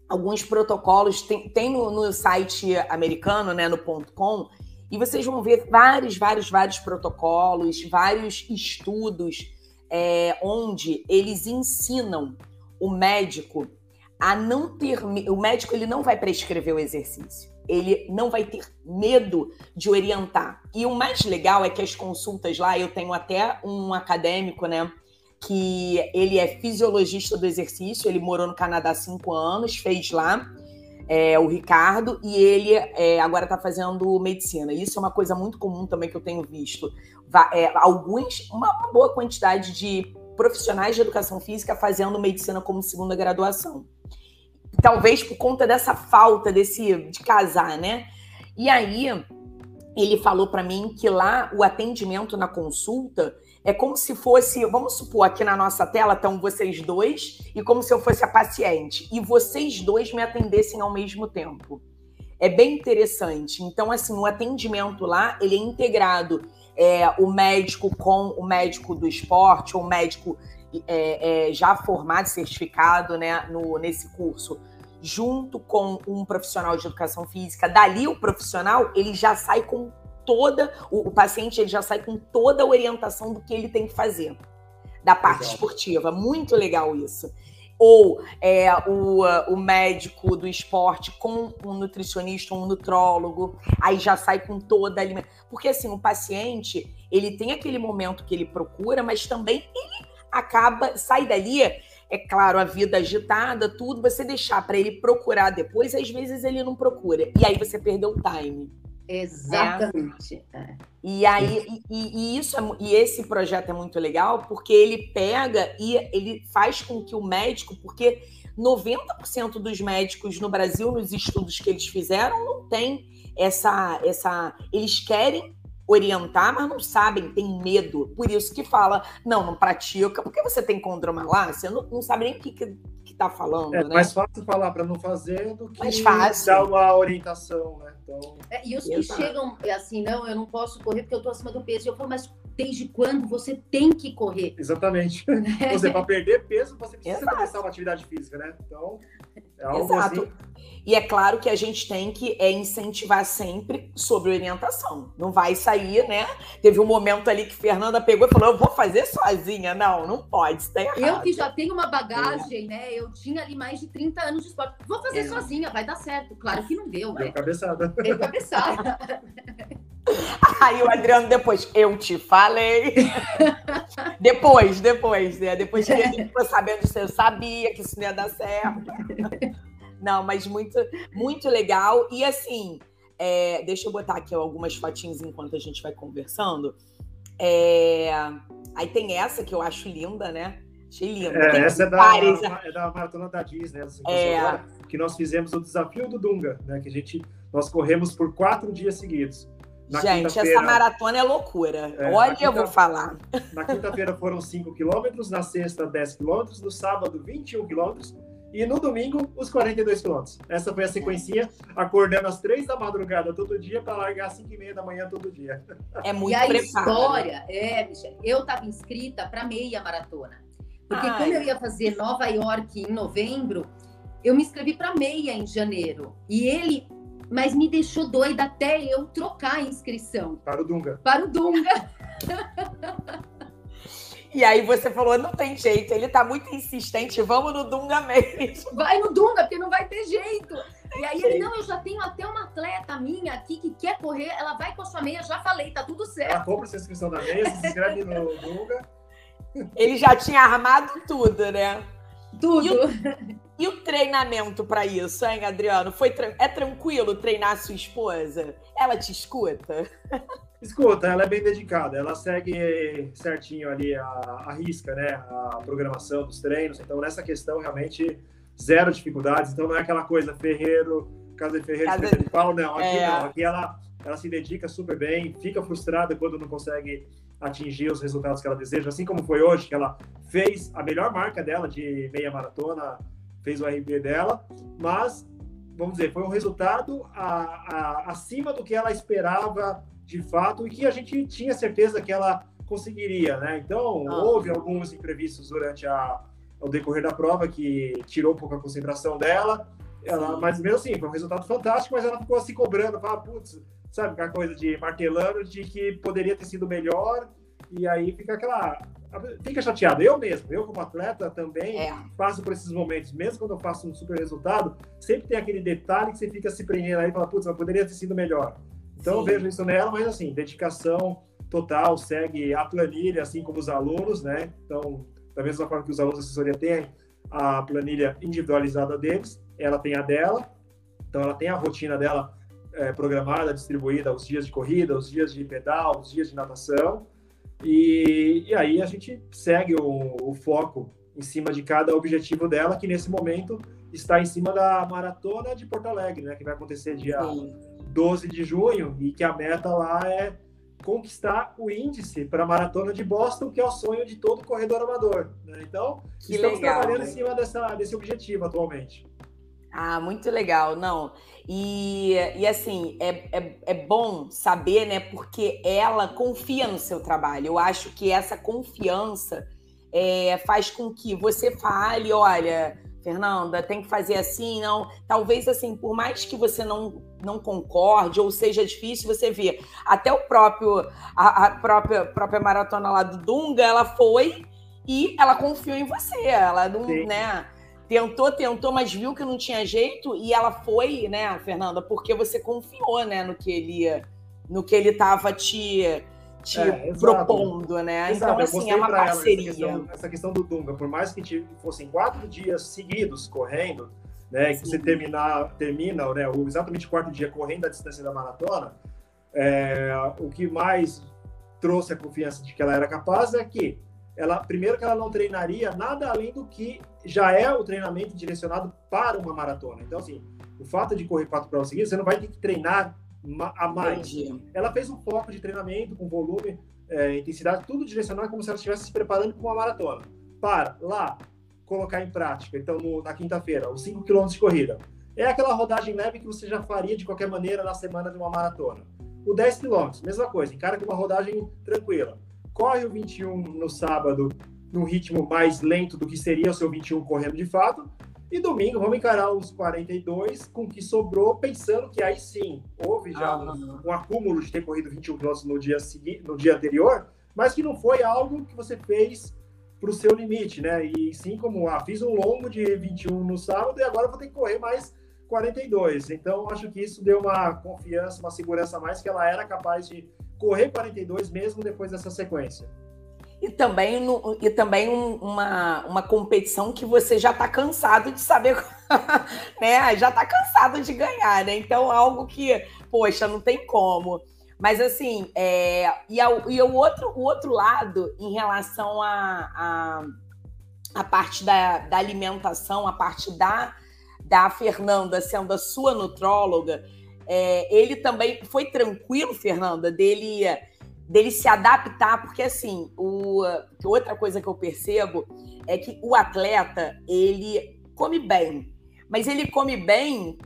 A: alguns protocolos. Tem, tem no, no site americano, né, no .com, e vocês vão ver vários, vários, vários protocolos, vários estudos é, onde eles ensinam o médico a não ter. O médico ele não vai prescrever o exercício. Ele não vai ter medo de orientar. E o mais legal é que as consultas lá, eu tenho até um acadêmico, né? Que ele é fisiologista do exercício, ele morou no Canadá há cinco anos, fez lá é, o Ricardo, e ele é, agora está fazendo medicina. Isso é uma coisa muito comum também que eu tenho visto. É, alguns, uma, boa quantidade de profissionais de educação física fazendo medicina como segunda graduação. Talvez por conta dessa falta desse de casar, né? E aí ele falou para mim que lá o atendimento na consulta é como se fosse, vamos supor, aqui na nossa tela estão vocês dois, e como se eu fosse a paciente, e vocês dois me atendessem ao mesmo tempo. É bem interessante. Então, assim, o atendimento lá, ele é integrado. É, o médico com o médico do esporte, ou o médico é, é, já formado, certificado né, no, nesse curso, junto com um profissional de educação física. Dali, o profissional, ele já sai com toda, o, o, paciente ele já sai com toda a orientação do que ele tem que fazer, da parte legal. esportiva. Muito legal isso. Ou é, o, o médico do esporte com um nutricionista, um nutrólogo, aí já sai com toda a alimentação. Porque assim, o paciente, ele tem aquele momento que ele procura, mas também ele acaba, sai dali é claro, a vida agitada, tudo, você deixar para ele procurar depois, às vezes ele não procura. E aí você perdeu o time.
B: Exatamente. É.
A: E aí, e, e, isso é, e esse projeto é muito legal porque ele pega e ele faz com que o médico, porque 90% dos médicos no Brasil, nos estudos que eles fizeram, não tem essa, essa. Eles querem orientar, mas não sabem, tem medo. Por isso que fala, não, não pratica, porque você tem condromalácia, não, não sabe nem o que, que, que tá falando. É
C: né? mais fácil falar para não fazer do que mais fácil. dar uma orientação, né?
B: Então... É, e os que Exato. chegam é assim, não, eu não posso correr porque eu tô acima do peso. Eu falo, mas desde quando você tem que correr?
C: Exatamente. Né? Você, para perder peso, você precisa Exato. começar uma atividade física, né? Então, é algo Exato. assim
A: e é claro que a gente tem que é, incentivar sempre sobre orientação. Não vai sair, né? Teve um momento ali que Fernanda pegou e falou: eu vou fazer sozinha. Não, não pode, isso tá errado.
B: Eu que já tenho uma bagagem, é. né? Eu tinha ali mais de 30 anos de esporte. Vou fazer é. sozinha, vai dar certo. Claro que não deu,
C: né? Deu cabeçada.
B: Deu cabeçada.
A: Aí o Adriano depois, eu te falei. depois, depois, né? Depois que ele ficou sabendo se eu sabia que isso não ia dar certo. Não, mas muito, muito legal. E assim, é, deixa eu botar aqui algumas fotinhas enquanto a gente vai conversando. É, aí tem essa que eu acho linda, né? Achei linda.
C: É, essa é da, é da maratona da Disney, assim, é... Que nós fizemos o desafio do Dunga, né? Que a gente nós corremos por quatro dias seguidos.
A: Gente, essa maratona é loucura. É, Olha, quinta, eu vou falar.
C: Na quinta-feira foram 5 quilômetros, na sexta, 10 quilômetros, no sábado, 21 quilômetros, e no domingo, os 42 quilômetros. Essa foi a sequencinha, acordando às 3 da madrugada todo dia para largar às 5 e meia da manhã todo dia.
B: É muito E a preparo. história, é, Michelle, eu estava inscrita para meia maratona. Porque Ai. como eu ia fazer Nova York em novembro, eu me inscrevi para meia em janeiro. E ele, mas me deixou doida até eu trocar a inscrição.
C: Para o Dunga.
B: Para o Dunga.
A: E aí você falou, não tem jeito, ele tá muito insistente, vamos no Dunga mesmo.
B: Vai no Dunga, porque não vai ter jeito. E aí ele, não, eu já tenho até uma atleta minha aqui que quer correr, ela vai com a sua meia, já falei, tá tudo certo. Ela
C: compra essa inscrição da meia, se inscreve no Dunga.
A: Ele já tinha armado tudo, né?
B: Tudo.
A: E o, e o treinamento para isso, hein, Adriano? Foi é tranquilo treinar sua esposa? Ela te escuta?
C: Escuta, ela é bem dedicada, ela segue certinho ali a, a risca, né? A programação dos treinos. Então, nessa questão, realmente, zero dificuldades. Então, não é aquela coisa ferreiro, casa de ferreiro, casa de pau, não. Aqui é... não. Aqui ela, ela se dedica super bem, fica frustrada quando não consegue atingir os resultados que ela deseja, assim como foi hoje, que ela fez a melhor marca dela de meia maratona, fez o RP dela, mas, vamos dizer, foi um resultado a, a, acima do que ela esperava de fato e que a gente tinha certeza que ela conseguiria, né? Então, ah. houve alguns imprevistos durante a, o decorrer da prova que tirou um pouco a concentração dela, ela, mas mesmo assim, foi um resultado fantástico, mas ela ficou se cobrando, fala, putz, sabe, aquela coisa de martelando de que poderia ter sido melhor, e aí fica aquela. Fica chateado. Eu mesmo, eu como atleta também é. passo por esses momentos, mesmo quando eu faço um super resultado, sempre tem aquele detalhe que você fica se prendendo aí e fala, putz, mas poderia ter sido melhor. Então Sim. eu vejo isso nela, mas assim, dedicação total, segue a planilha, assim como os alunos, né? Então, da mesma forma que os alunos da assessoria têm a planilha individualizada deles, ela tem a dela, então ela tem a rotina dela é, programada, distribuída, os dias de corrida, os dias de pedal, os dias de natação, e, e aí a gente segue o, o foco em cima de cada objetivo dela, que nesse momento está em cima da maratona de Porto Alegre, né? Que vai acontecer dia Sim. 12 de junho e que a meta lá é conquistar o índice para a maratona de Boston, que é o sonho de todo corredor amador. Né? Então, que estamos legal, trabalhando né? em cima dessa, desse objetivo atualmente.
A: Ah, muito legal, não. E, e assim, é, é, é bom saber, né? Porque ela confia no seu trabalho. Eu acho que essa confiança é, faz com que você fale, olha, Fernanda, tem que fazer assim, não. Talvez assim, por mais que você não, não concorde ou seja difícil, você vê. Até o próprio, a, a própria, própria maratona lá do Dunga, ela foi e ela confiou em você. Ela não, Sim. né? Tentou, tentou, mas viu que não tinha jeito e ela foi, né, Fernanda, porque você confiou, né, no que ele no que ele estava te, te é, propondo, né?
C: Exato. Então, assim, é uma parceria. Essa questão, essa questão, do Dunga, por mais que fossem quatro dias seguidos correndo, né, que você terminar, termina, né, o exatamente o quarto dia correndo a distância da maratona, é, o que mais trouxe a confiança de que ela era capaz é que ela primeiro que ela não treinaria nada além do que já é o treinamento direcionado para uma maratona. Então, assim, o fato de correr quatro provas seguidas, você não vai ter que treinar a mais. Entendi. Ela fez um foco de treinamento com volume, é, intensidade, tudo direcionado como se ela estivesse se preparando para uma maratona. Para lá, colocar em prática. Então, no, na quinta-feira, os 5 km de corrida. É aquela rodagem leve que você já faria de qualquer maneira na semana de uma maratona. O 10 km, mesma coisa, encara com uma rodagem tranquila corre o 21 no sábado num ritmo mais lento do que seria o seu 21 correndo de fato. E domingo vamos encarar os 42 com o que sobrou, pensando que aí sim houve já ah, um, um, acúmulo de ter corrido 21 km no dia, seguinte, no dia anterior, mas que não foi algo que você fez para o seu limite, né? E sim como, ah, fiz um longo de 21 no sábado e agora vou ter que correr mais 42. Então, acho que isso deu uma confiança, uma segurança a mais que ela era capaz de correr 42 mesmo depois dessa sequência.
A: E também, no, e também um, uma, uma competição que você já está cansado de saber, né? Já está cansado de ganhar, né? Então, algo que, poxa, não tem como. Mas assim, é, e, a, e o, outro, o outro lado, em relação a, a, a parte da, da alimentação, a parte da, da Fernanda sendo a sua nutróloga, é, ele também foi tranquilo, Fernanda, dele dele se adaptar, porque assim, o, outra coisa que eu percebo é que o atleta, ele come bem, mas ele come bem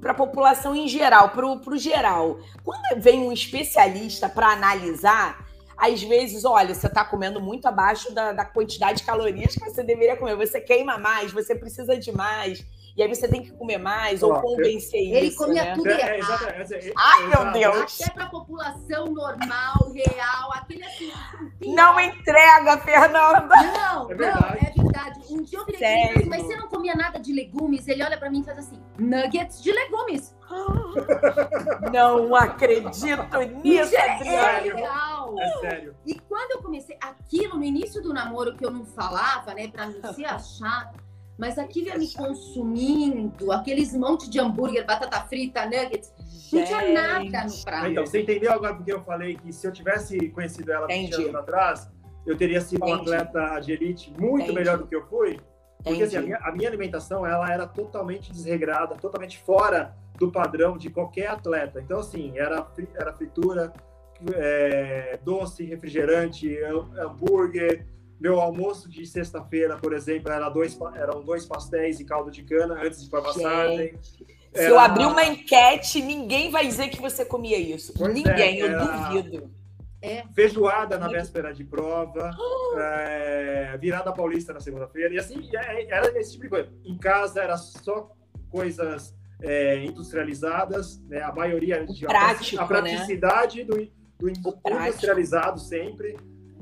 A: para a população em geral, para o geral. Quando vem um especialista para analisar, às vezes, olha, você está comendo muito abaixo da, da, quantidade de calorias que você deveria comer. Você queima mais, você precisa de mais. E aí você tem que comer mais ou convencer
B: ele
A: isso.
B: Ele comia
A: né?
B: tudo é, errado. É,
A: é, Ai, meu Deus!
B: Até para a população normal, real, aquele assim.
A: Não entrega, Fernanda!
B: Não, é não, é verdade. Um dia eu virei assim, mas você não comia nada de legumes? Ele olha para mim e faz assim: nuggets de legumes.
A: Não acredito nisso,
B: é, real.
C: É sério.
B: E quando eu comecei aquilo no início do namoro que eu não falava, né, para não se achar mas aquilo ia me consumindo, aqueles monte de hambúrguer, batata frita, nuggets, não tinha nada no prato.
C: Então, você entendeu agora porque eu falei que se eu tivesse conhecido ela 20 anos atrás, eu teria sido Entendi. um atleta de elite muito Entendi. melhor do que eu fui? Porque assim, a, minha, a minha alimentação ela era totalmente desregrada, totalmente fora do padrão de qualquer atleta. Então, assim, era, era fritura, é, doce, refrigerante, hambúrguer, meu almoço de sexta-feira, por exemplo, era dois, eram dois pastéis e caldo de cana antes de ir para passagem.
A: Se era... eu abrir uma enquete, ninguém vai dizer que você comia isso. Pois ninguém, é, eu duvido.
C: É. Feijoada na véspera de prova, é, virada paulista na segunda-feira, e assim, é, era esse tipo de coisa. Em casa era só coisas é, industrializadas, né? a maioria
A: de prático,
C: a praticidade né? do, do industrializado sempre.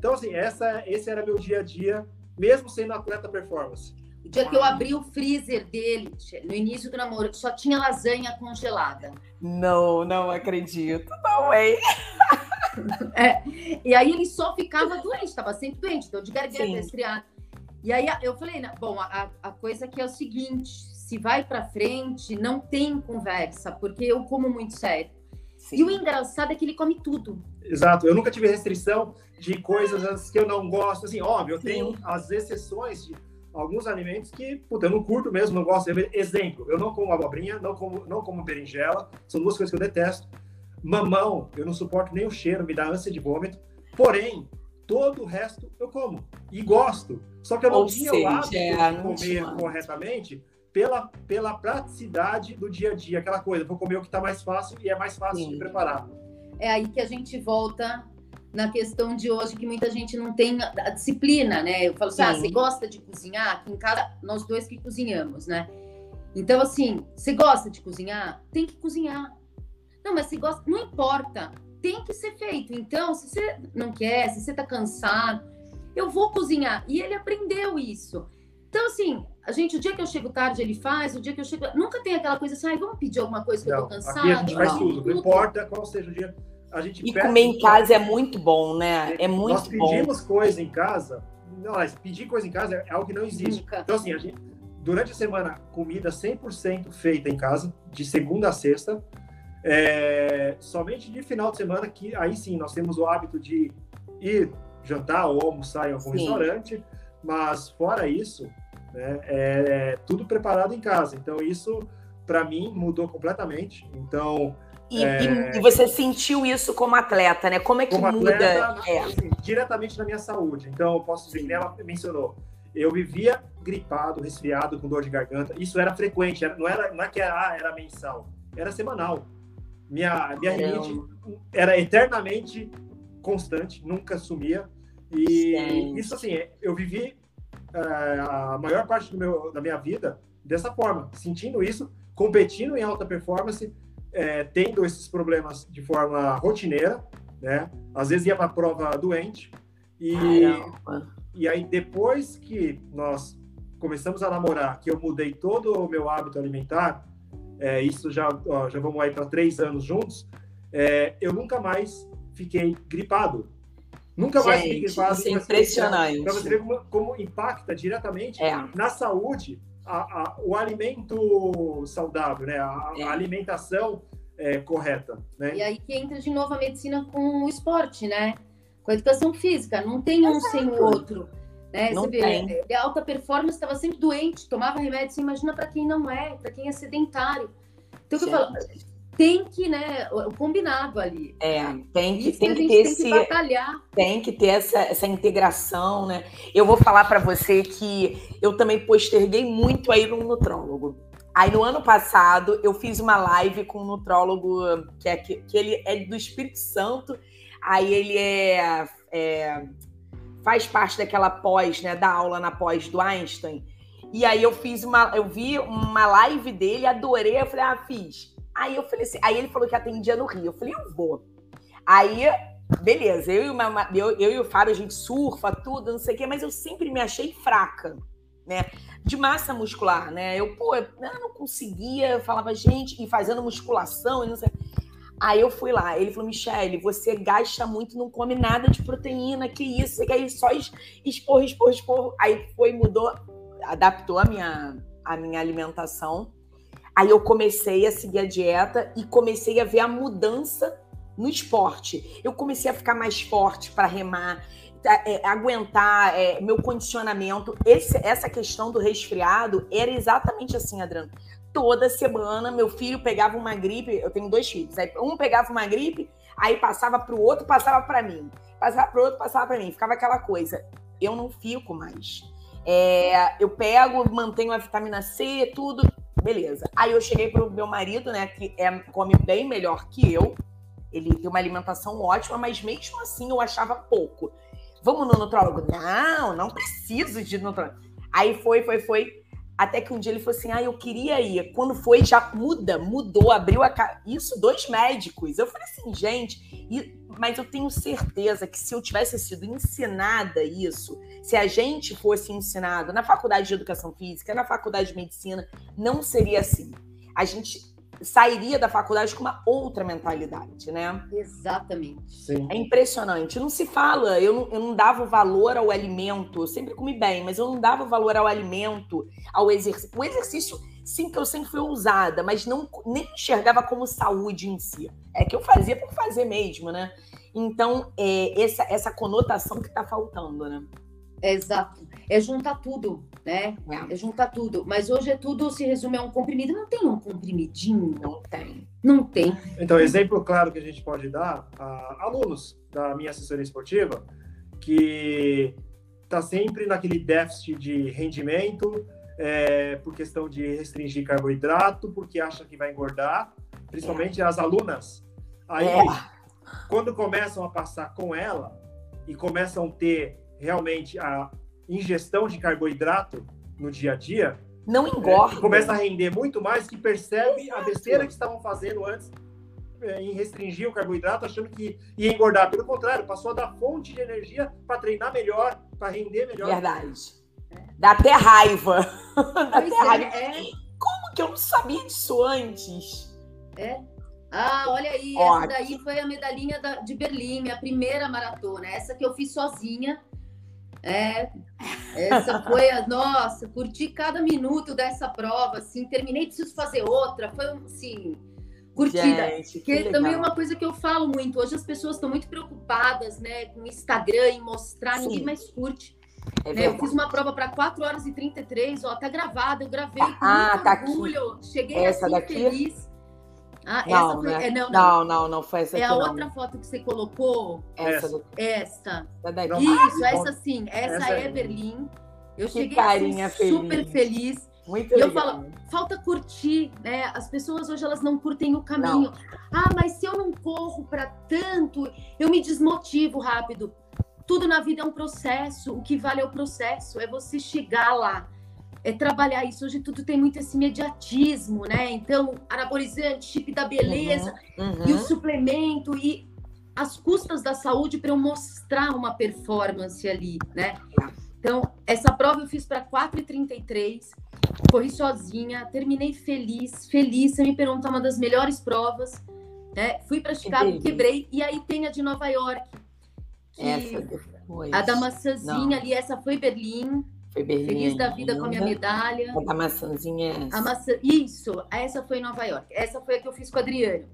C: Então, assim, essa, esse era meu dia a dia, mesmo sendo atleta performance.
B: O dia que eu abri o freezer dele, no início do namoro, só tinha lasanha congelada.
A: Não, não acredito. Não, hein?
B: é. E aí ele só ficava doente, estava sempre doente, então de garganta, resfriado. E aí eu falei, bom, a, a coisa que é o seguinte, se vai para frente, não tem conversa, porque eu como muito sério. Sim. E o engraçado é que ele come tudo.
C: Exato, eu nunca tive restrição de coisas que eu não gosto. Assim, óbvio, eu tenho Sim. as exceções de alguns alimentos que, puta, eu não curto mesmo, não gosto. Exemplo, eu não como abobrinha, não como, não como berinjela, são duas coisas que eu detesto. Mamão, eu não suporto nem o cheiro, me dá ânsia de vômito. Porém, todo o resto eu como e gosto. Só que eu não Ou tinha seja, o hábito é, de comer corretamente pela, pela praticidade do dia a dia, aquela coisa, vou comer o que está mais fácil e é mais fácil Sim. de preparar.
B: É aí que a gente volta na questão de hoje que muita gente não tem a disciplina, né? Eu falo assim, ah, você gosta de cozinhar? Aqui em casa, nós dois que cozinhamos, né? Então, assim, você gosta de cozinhar? Tem que cozinhar. Não, mas se gosta, não importa, tem que ser feito. Então, se você não quer, se você tá cansado, eu vou cozinhar. E ele aprendeu isso. Então, assim, a gente, o dia que eu chego tarde, ele faz, o dia que eu chego. Nunca tem aquela coisa assim, ah, vamos pedir alguma coisa que não, eu tô cansado.
C: Aqui a gente faz tudo, tudo, não importa qual seja o dia. A gente
A: e comer em casa é muito bom, né? É muito
C: Nós pedimos bom. coisa em casa. Não, pedir coisa em casa é algo que não existe. Nunca. Então, assim, a gente, durante a semana, comida 100% feita em casa, de segunda a sexta. É, somente de final de semana, que aí sim nós temos o hábito de ir jantar ou almoçar em algum sim. restaurante. Mas fora isso, né? É, é tudo preparado em casa. Então, isso, para mim, mudou completamente. Então.
A: E, é... e, você sentiu isso como atleta, né? Como é que como muda? Atleta,
C: é. assim, diretamente na minha saúde. Então, eu posso dizer que ela mencionou. Eu vivia gripado, resfriado, com dor de garganta. Isso era frequente, não, era, não é que era, ah, era mensal, era semanal. Minha, minha rinite era eternamente constante, nunca sumia. E Gente. isso, assim, eu vivi é, a maior parte do meu, da minha vida dessa forma, sentindo isso, competindo em alta performance, é, tendo esses problemas de forma rotineira, né? Às vezes ia para a prova doente. E, e aí, depois que nós começamos a namorar, que eu mudei todo o meu hábito alimentar, é, isso já, ó, já vamos aí para três anos juntos, é, eu nunca mais fiquei gripado. Nunca Gente, mais fiquei gripado.
A: Isso é impressionante.
C: Para você ver como, como impacta diretamente é. na saúde a, a, o alimento saudável, né? a, é. a alimentação é, correta. Né?
B: E aí que entra de novo a medicina com o esporte, né? Com a educação física. Não tem um Exato. sem o outro. Né? Não você vê, tem. É, alta performance estava sempre doente, tomava remédio. Você imagina para quem não é, para quem é sedentário. Então, que eu falo, tem que, né, o combinado ali.
A: É, tem que, tem que, ter tem esse. Que batalhar. Tem que ter essa, essa integração, né? Eu vou falar para você que eu também posterguei muito a ir no nutrólogo. Aí no ano passado eu fiz uma live com um nutrólogo que, é, que, que ele é do Espírito Santo, aí ele é, é faz parte daquela pós, né, da aula na pós do Einstein. E aí eu fiz uma, eu vi uma live dele, adorei, eu falei, ah, fiz. Aí eu falei assim, aí ele falou que atendia no Rio. Eu falei, eu vou. Aí, beleza, eu e, uma, eu, eu e o Fábio, a gente surfa, tudo, não sei o quê, mas eu sempre me achei fraca, né? De massa muscular, né? Eu, pô, eu não conseguia, eu falava, gente, e fazendo musculação e não sei. Aí eu fui lá, ele falou, Michele, você gasta muito, não come nada de proteína, que isso, você quer só expor, expor, expor. Aí foi, mudou, adaptou a minha, a minha alimentação Aí eu comecei a seguir a dieta e comecei a ver a mudança no esporte. Eu comecei a ficar mais forte para remar, é, aguentar é, meu condicionamento. Esse, essa questão do resfriado era exatamente assim, Adriano. Toda semana meu filho pegava uma gripe. Eu tenho dois filhos. Aí um pegava uma gripe, aí passava para o outro, passava para mim. Passava para o outro, passava para mim. Ficava aquela coisa. Eu não fico mais. É, eu pego, mantenho a vitamina C, tudo Beleza. Aí eu cheguei pro meu marido, né, que é, come bem melhor que eu. Ele tem uma alimentação ótima, mas mesmo assim eu achava pouco. Vamos no nutrólogo? Não, não preciso de nutrólogo. Aí foi, foi, foi. Até que um dia ele falou assim: ah, eu queria ir. Quando foi, já muda, mudou, abriu a. Isso, dois médicos. Eu falei assim, gente, e... mas eu tenho certeza que se eu tivesse sido ensinada isso, se a gente fosse ensinado na faculdade de educação física, na faculdade de medicina, não seria assim. A gente sairia da faculdade com uma outra mentalidade, né?
B: Exatamente.
A: Sim. É impressionante. Não se fala, eu não, eu não dava valor ao alimento, eu sempre comi bem, mas eu não dava valor ao alimento, ao exercício. O exercício, sim, que eu sempre fui ousada, mas não nem enxergava como saúde em si. É que eu fazia por fazer mesmo, né? Então, é essa, essa conotação que tá faltando, né?
B: Exato. É juntar tudo, né? É. é. juntar tudo. Mas hoje é tudo se resume a um comprimido. Não tem um comprimidinho?
A: Não tem.
B: Não tem.
C: Então, exemplo claro que a gente pode dar a alunos da minha assessoria esportiva que está sempre naquele déficit de rendimento é, por questão de restringir carboidrato, porque acha que vai engordar, principalmente é. as alunas. Aí, é. quando começam a passar com ela e começam a ter realmente a ingestão de carboidrato no dia a dia,
A: não engorda.
C: É, começa a render muito mais que percebe Exato. a besteira que estavam fazendo antes é, em restringir o carboidrato, achando que ia engordar. Pelo contrário, passou a dar fonte de energia para treinar melhor, para render melhor.
A: Verdade. Dá até raiva. Dá até é, raiva. É. Como que eu não sabia disso antes?
B: É. Ah, olha aí, Ótimo. essa daí foi a medalhinha da, de Berlim, minha primeira maratona. Essa que eu fiz sozinha é, essa foi a nossa, curti cada minuto dessa prova, assim, terminei, preciso fazer outra, foi assim, curtida. Gente, que, que também é uma coisa que eu falo muito, hoje as pessoas estão muito preocupadas, né, com o Instagram e mostrar, Sim. ninguém mais curte. É né, eu fiz uma prova para 4 horas e 33, ó, tá gravada, eu gravei com
A: ah, muito tá orgulho,
B: aqui. cheguei Essa assim daqui? feliz.
A: Ah, não, essa foi. Né? É, não, não, não, não, foi essa
B: É
A: a
B: outra foto que você colocou?
A: Essa.
B: Essa. essa. Isso, essa sim. Essa, essa é, é Berlim. Eu que cheguei carinha assim, feliz. super feliz.
A: Muito
B: e
A: legal.
B: eu falo, falta curtir, né? As pessoas hoje elas não curtem o caminho. Não. Ah, mas se eu não corro para tanto, eu me desmotivo rápido. Tudo na vida é um processo. O que vale é o processo, é você chegar lá é, trabalhar isso. Hoje tudo tem muito esse imediatismo, né? Então, anabolizante, chip da beleza uhum, uhum. e o suplemento e as custas da saúde para eu mostrar uma performance ali, né? Então, essa prova eu fiz para 4,33, corri sozinha, terminei feliz, feliz. Você me pergunta uma das melhores provas, né? Fui para Chicago, quebrei, e aí tem a de Nova York.
A: essa foi.
B: A da maçãzinha ali, essa foi Berlim.
A: Foi Berlim.
B: Feliz da vida com a minha medalha.
A: A maçãzinha é essa.
B: A maçã... Isso, essa foi em Nova York. Essa foi a que eu fiz com a Adriana.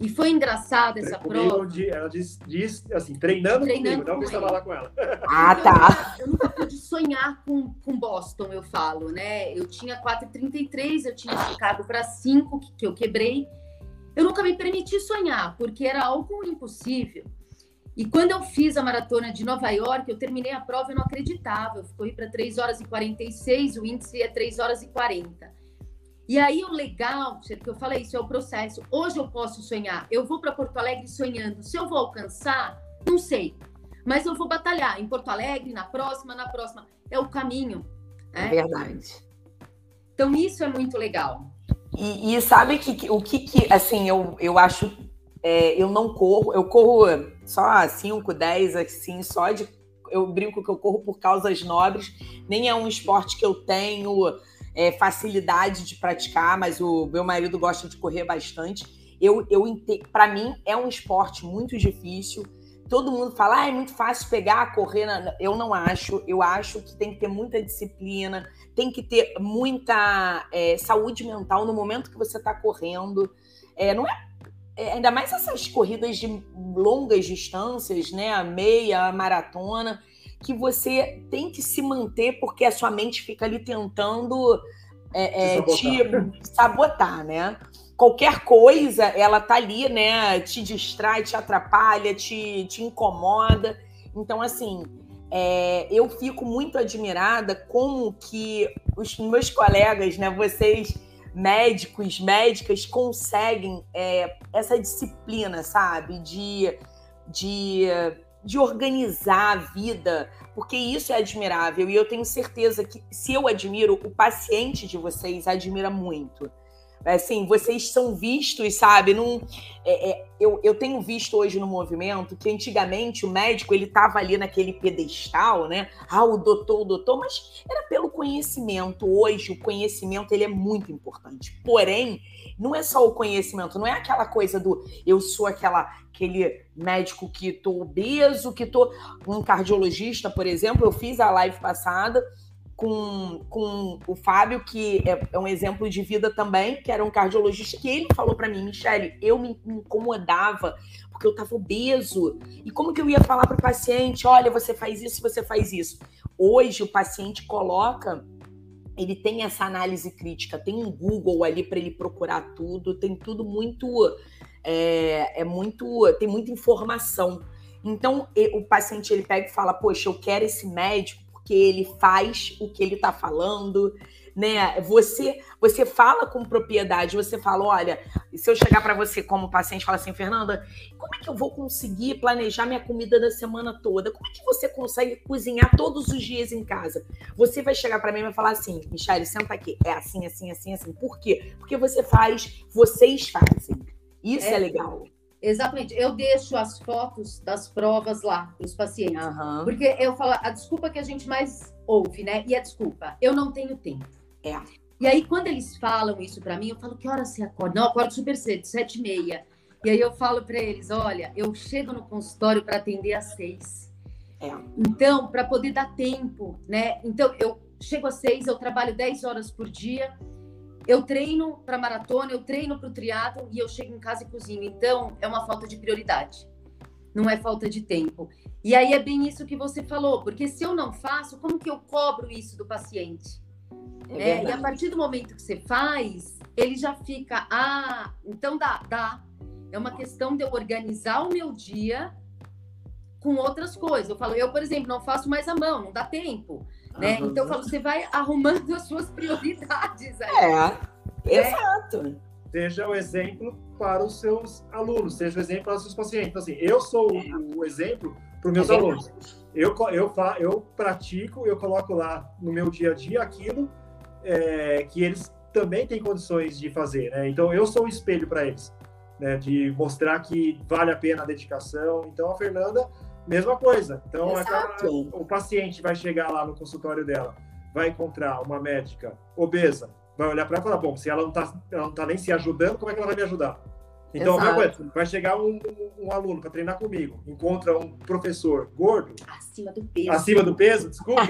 B: E foi engraçada essa prova.
C: De, ela diz, diz, assim, treinando, treinando comigo, não que estava lá com ela.
A: Ah, tá.
B: Eu nunca pude sonhar com, com Boston, eu falo, né? Eu tinha 4,33, eu tinha ficado para 5, que, que eu quebrei. Eu nunca me permiti sonhar, porque era algo impossível. E quando eu fiz a maratona de Nova York, eu terminei a prova e não acreditava. Eu fui para 3 horas e 46, o índice é 3 horas e 40. E aí o legal, que eu falei, isso é o processo. Hoje eu posso sonhar. Eu vou para Porto Alegre sonhando. Se eu vou alcançar, não sei. Mas eu vou batalhar em Porto Alegre, na próxima, na próxima. É o caminho.
A: Né? É verdade.
B: Então isso é muito legal.
A: E, e sabe que, o que, que, assim, eu, eu acho é, eu não corro, eu corro só 5, 10, assim, só de. Eu brinco que eu corro por causas nobres, nem é um esporte que eu tenho é, facilidade de praticar, mas o meu marido gosta de correr bastante. Eu, eu para mim é um esporte muito difícil. Todo mundo fala, ah, é muito fácil pegar, correr. Eu não acho. Eu acho que tem que ter muita disciplina, tem que ter muita é, saúde mental no momento que você está correndo. É, não é é, ainda mais essas corridas de longas distâncias, né? A meia, a maratona, que você tem que se manter porque a sua mente fica ali tentando é, é, te sabotar, né? Qualquer coisa, ela tá ali, né? Te distrai, te atrapalha, te, te incomoda. Então, assim, é, eu fico muito admirada como que os meus colegas, né? Vocês médicos, médicas conseguem é, essa disciplina, sabe? De, de, de organizar a vida, porque isso é admirável. E eu tenho certeza que, se eu admiro, o paciente de vocês admira muito assim, vocês são vistos, sabe? Num, é, é, eu, eu tenho visto hoje no movimento que antigamente o médico ele estava ali naquele pedestal, né? Ah, o doutor, o doutor, mas era pelo conhecimento. Hoje o conhecimento ele é muito importante. Porém, não é só o conhecimento, não é aquela coisa do eu sou aquela aquele médico que tô obeso, que tô um cardiologista, por exemplo, eu fiz a live passada com, com o Fábio, que é, é, um exemplo de vida também, que era um cardiologista, que ele falou para mim, Michele, eu me, incomodava porque eu estava obeso. E como que eu ia falar para o paciente, olha, você faz isso, você faz isso? Hoje o paciente coloca ele tem essa análise crítica, tem um Google ali para ele procurar tudo, tem tudo muito é, é, muito tem muita informação. Então o paciente ele pega e fala, poxa, eu quero esse médico porque ele faz o que ele está falando, né? Você você fala com propriedade, você fala, olha, se eu chegar para você como paciente falar assim, Fernanda, como é que eu vou conseguir planejar minha comida da semana toda? Como é que você consegue cozinhar todos os dias em casa? Você vai chegar para mim e vai falar assim, Michelle, senta aqui, é assim, assim, assim, assim. Por quê? Porque você faz, vocês fazem. Isso é, é legal.
B: Exatamente. Eu deixo as fotos das provas lá para os pacientes. Uhum. Porque eu falo, a desculpa que a gente mais ouve, né? E a desculpa, eu não tenho tempo. É. E aí, quando eles falam isso para mim, eu falo, que hora você acorda? Não, eu acordo super cedo, sete e meia. E aí eu falo para eles, olha, eu chego no consultório para atender às seis. É. Então, para poder dar tempo, né? Então, eu chego às seis, eu trabalho dez horas por dia eu treino para maratona, eu treino para o triatlo e eu chego em casa e cozinho. Então, é uma falta de prioridade. Não é falta de tempo. E aí é bem isso que você falou, porque se eu não faço, como que eu cobro isso do paciente? É é, e a partir do momento que você faz, ele já fica, ah, então dá, dá. É uma questão de eu organizar o meu dia com outras coisas. Eu falo, eu, por exemplo, não faço mais a mão, não dá tempo. Né? Uhum. Então, você vai arrumando as suas prioridades. Aí,
A: é, né? exato.
C: Seja o exemplo para os seus alunos, seja o exemplo para os seus pacientes. Então, assim, eu sou é. o exemplo para os meus é alunos. Eu, eu, eu pratico, eu coloco lá no meu dia a dia aquilo é, que eles também têm condições de fazer. Né? Então, eu sou o espelho para eles, né? de mostrar que vale a pena a dedicação. Então, a Fernanda Mesma coisa. Então, aquela, o paciente vai chegar lá no consultório dela, vai encontrar uma médica obesa, vai olhar para ela e falar: bom, se ela não está ela não tá nem se ajudando, como é que ela vai me ajudar? Então, coisa, vai chegar um, um aluno para treinar comigo, encontra um professor gordo.
B: Acima do peso.
C: Acima do peso, desculpa.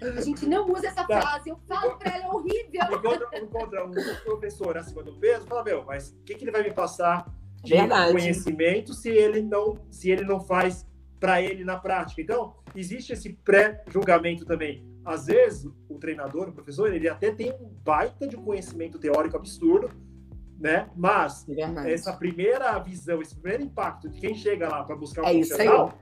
B: a gente não usa essa tá. frase, eu falo para ela, é horrível.
C: Encontra, encontra, um professor acima do peso, fala, meu, mas o que, que ele vai me passar de Verdade. conhecimento se ele não, se ele não faz para ele na prática. Então, existe esse pré-julgamento também. Às vezes, o treinador, o professor, ele até tem um baita de conhecimento teórico absurdo, né? Mas é essa primeira visão, esse primeiro impacto de quem chega lá para buscar um é
A: profissional,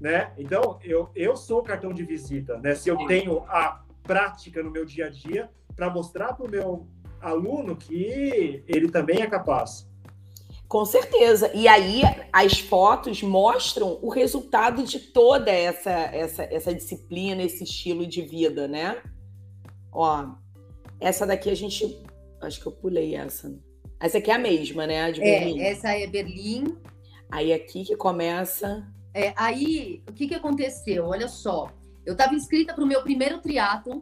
C: né? Então, eu, eu sou o cartão de visita, né? Se eu é. tenho a prática no meu dia a dia para mostrar para o meu aluno que ele também é capaz.
A: Com certeza. E aí as fotos mostram o resultado de toda essa, essa, essa disciplina, esse estilo de vida, né? Ó, essa daqui a gente. Acho que eu pulei essa. Essa aqui é a mesma, né? A de
B: é, Berlim. essa é Berlim.
A: Aí aqui que começa.
B: É, aí, o que, que aconteceu? Olha só. Eu estava inscrita para o meu primeiro triatlon,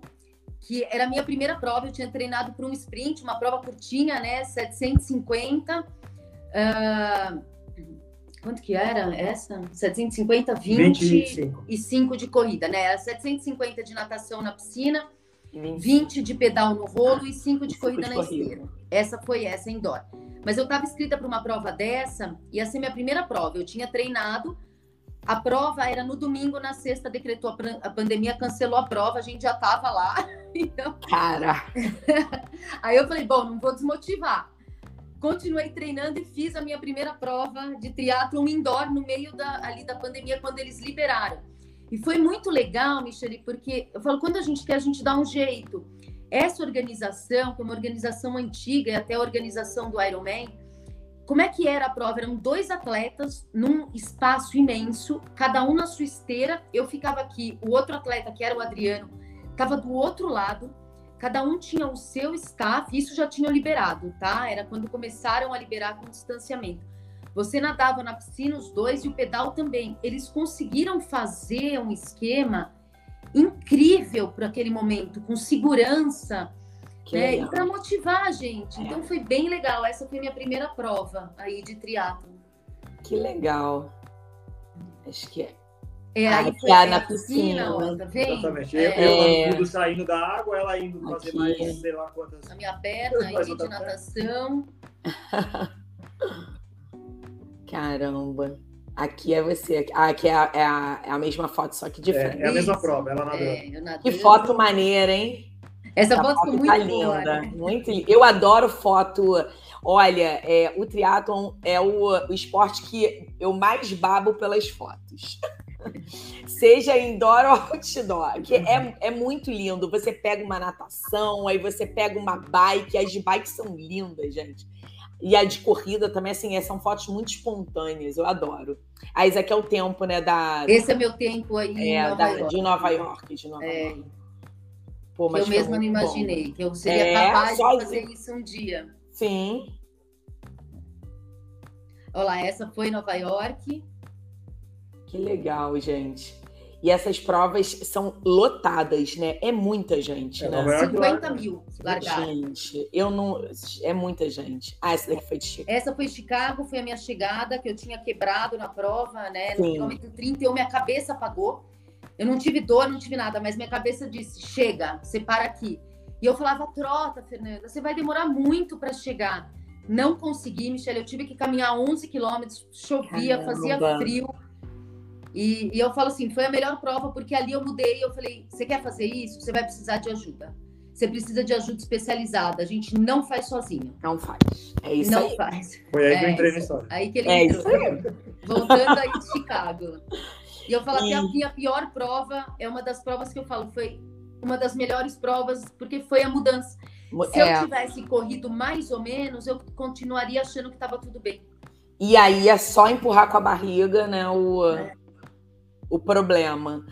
B: que era a minha primeira prova. Eu tinha treinado para um sprint, uma prova curtinha, né? 750. Uh, quanto que era essa? 750, 20 e 5 de corrida, né? Era 750 de natação na piscina 20 de pedal no rolo e 5 de corrida na esteira. Essa foi essa indoor. Mas eu estava inscrita para uma prova dessa, ia ser minha primeira prova. Eu tinha treinado, a prova era no domingo, na sexta decretou a, a pandemia, cancelou a prova, a gente já estava lá. Então...
A: Cara!
B: Aí eu falei, bom, não vou desmotivar. Continuei treinando e fiz a minha primeira prova de triatlon indoor no meio da, ali da pandemia, quando eles liberaram. E foi muito legal, Michele, porque eu falo, quando a gente quer, a gente dá um jeito. Essa organização, que é uma organização antiga, e até a organização do Ironman, como é que era a prova? Eram dois atletas num espaço imenso, cada um na sua esteira. Eu ficava aqui, o outro atleta, que era o Adriano, estava do outro lado. Cada um tinha o seu staff, isso já tinha liberado, tá? Era quando começaram a liberar com distanciamento. Você nadava na piscina, os dois, e o pedal também. Eles conseguiram fazer um esquema incrível para aquele momento, com segurança. Né? E para motivar a gente. Então foi bem legal. Essa foi minha primeira prova aí de triatlo.
A: Que legal. Acho que é.
B: É, aí foi na piscina, piscina ó, tá vendo?
C: Exatamente. É. Eu, eu saindo da água, ela indo fazer Aqui. mais, sei lá quantas.
B: A minha perna aí de natação.
A: Caramba. Aqui é você. Ah, aqui é a, é a, é a mesma foto, só que de frente.
C: É, é a mesma prova, ela nadou. É,
A: que foto maneira, hein?
B: Essa, foto, foto ficou tá muito boa, linda.
A: Né? Muito linda. Eu adoro foto. Olha, é, o triatlon é o, o esporte que eu mais babo pelas fotos. Seja indoor ou outdoor, que é, é muito lindo. Você pega uma natação, aí você pega uma bike, as bikes são lindas, gente. E a de corrida também, assim, é, são fotos muito espontâneas, eu adoro. Aí esse aqui é o tempo, né, da...
B: Esse é meu tempo aí
A: é, Nova da, de Nova York, de Nova é. York.
B: Pô, mas eu mesma não imaginei, bom. que eu seria é, capaz de fazer isso um dia.
A: Sim.
B: Olha lá, essa foi Nova York.
A: Que legal, gente. E essas provas são lotadas, né? É muita gente, é, né?
B: 50 mil largaram.
A: Gente, eu não. É muita gente. Ah, essa daqui foi de Chicago.
B: Essa foi de Chicago, foi a minha chegada, que eu tinha quebrado na prova, né? No Sim. quilômetro 30, eu, minha cabeça apagou. Eu não tive dor, não tive nada, mas minha cabeça disse: chega, você para aqui. E eu falava: trota, Fernanda, você vai demorar muito para chegar. Não consegui, Michelle. Eu tive que caminhar 11 quilômetros, chovia, Caramba. fazia frio. E, e, eu falo assim, foi a melhor prova porque ali eu mudei. Eu falei, você quer fazer isso? Você vai precisar de ajuda. Você precisa de ajuda especializada. A gente não faz sozinho.
A: Não faz. É isso
B: não
A: aí.
B: faz.
C: Foi aí é que eu entrei na história.
B: Aí que ele é entrou. Isso aí. Voltando aí de Chicago. E eu falo e... que a minha pior prova é uma das provas que eu falo, foi uma das melhores provas, porque foi a mudança. Se é. eu tivesse corrido mais ou menos, eu continuaria achando que estava tudo bem.
A: E aí é só empurrar com a barriga, né? O... É o problema.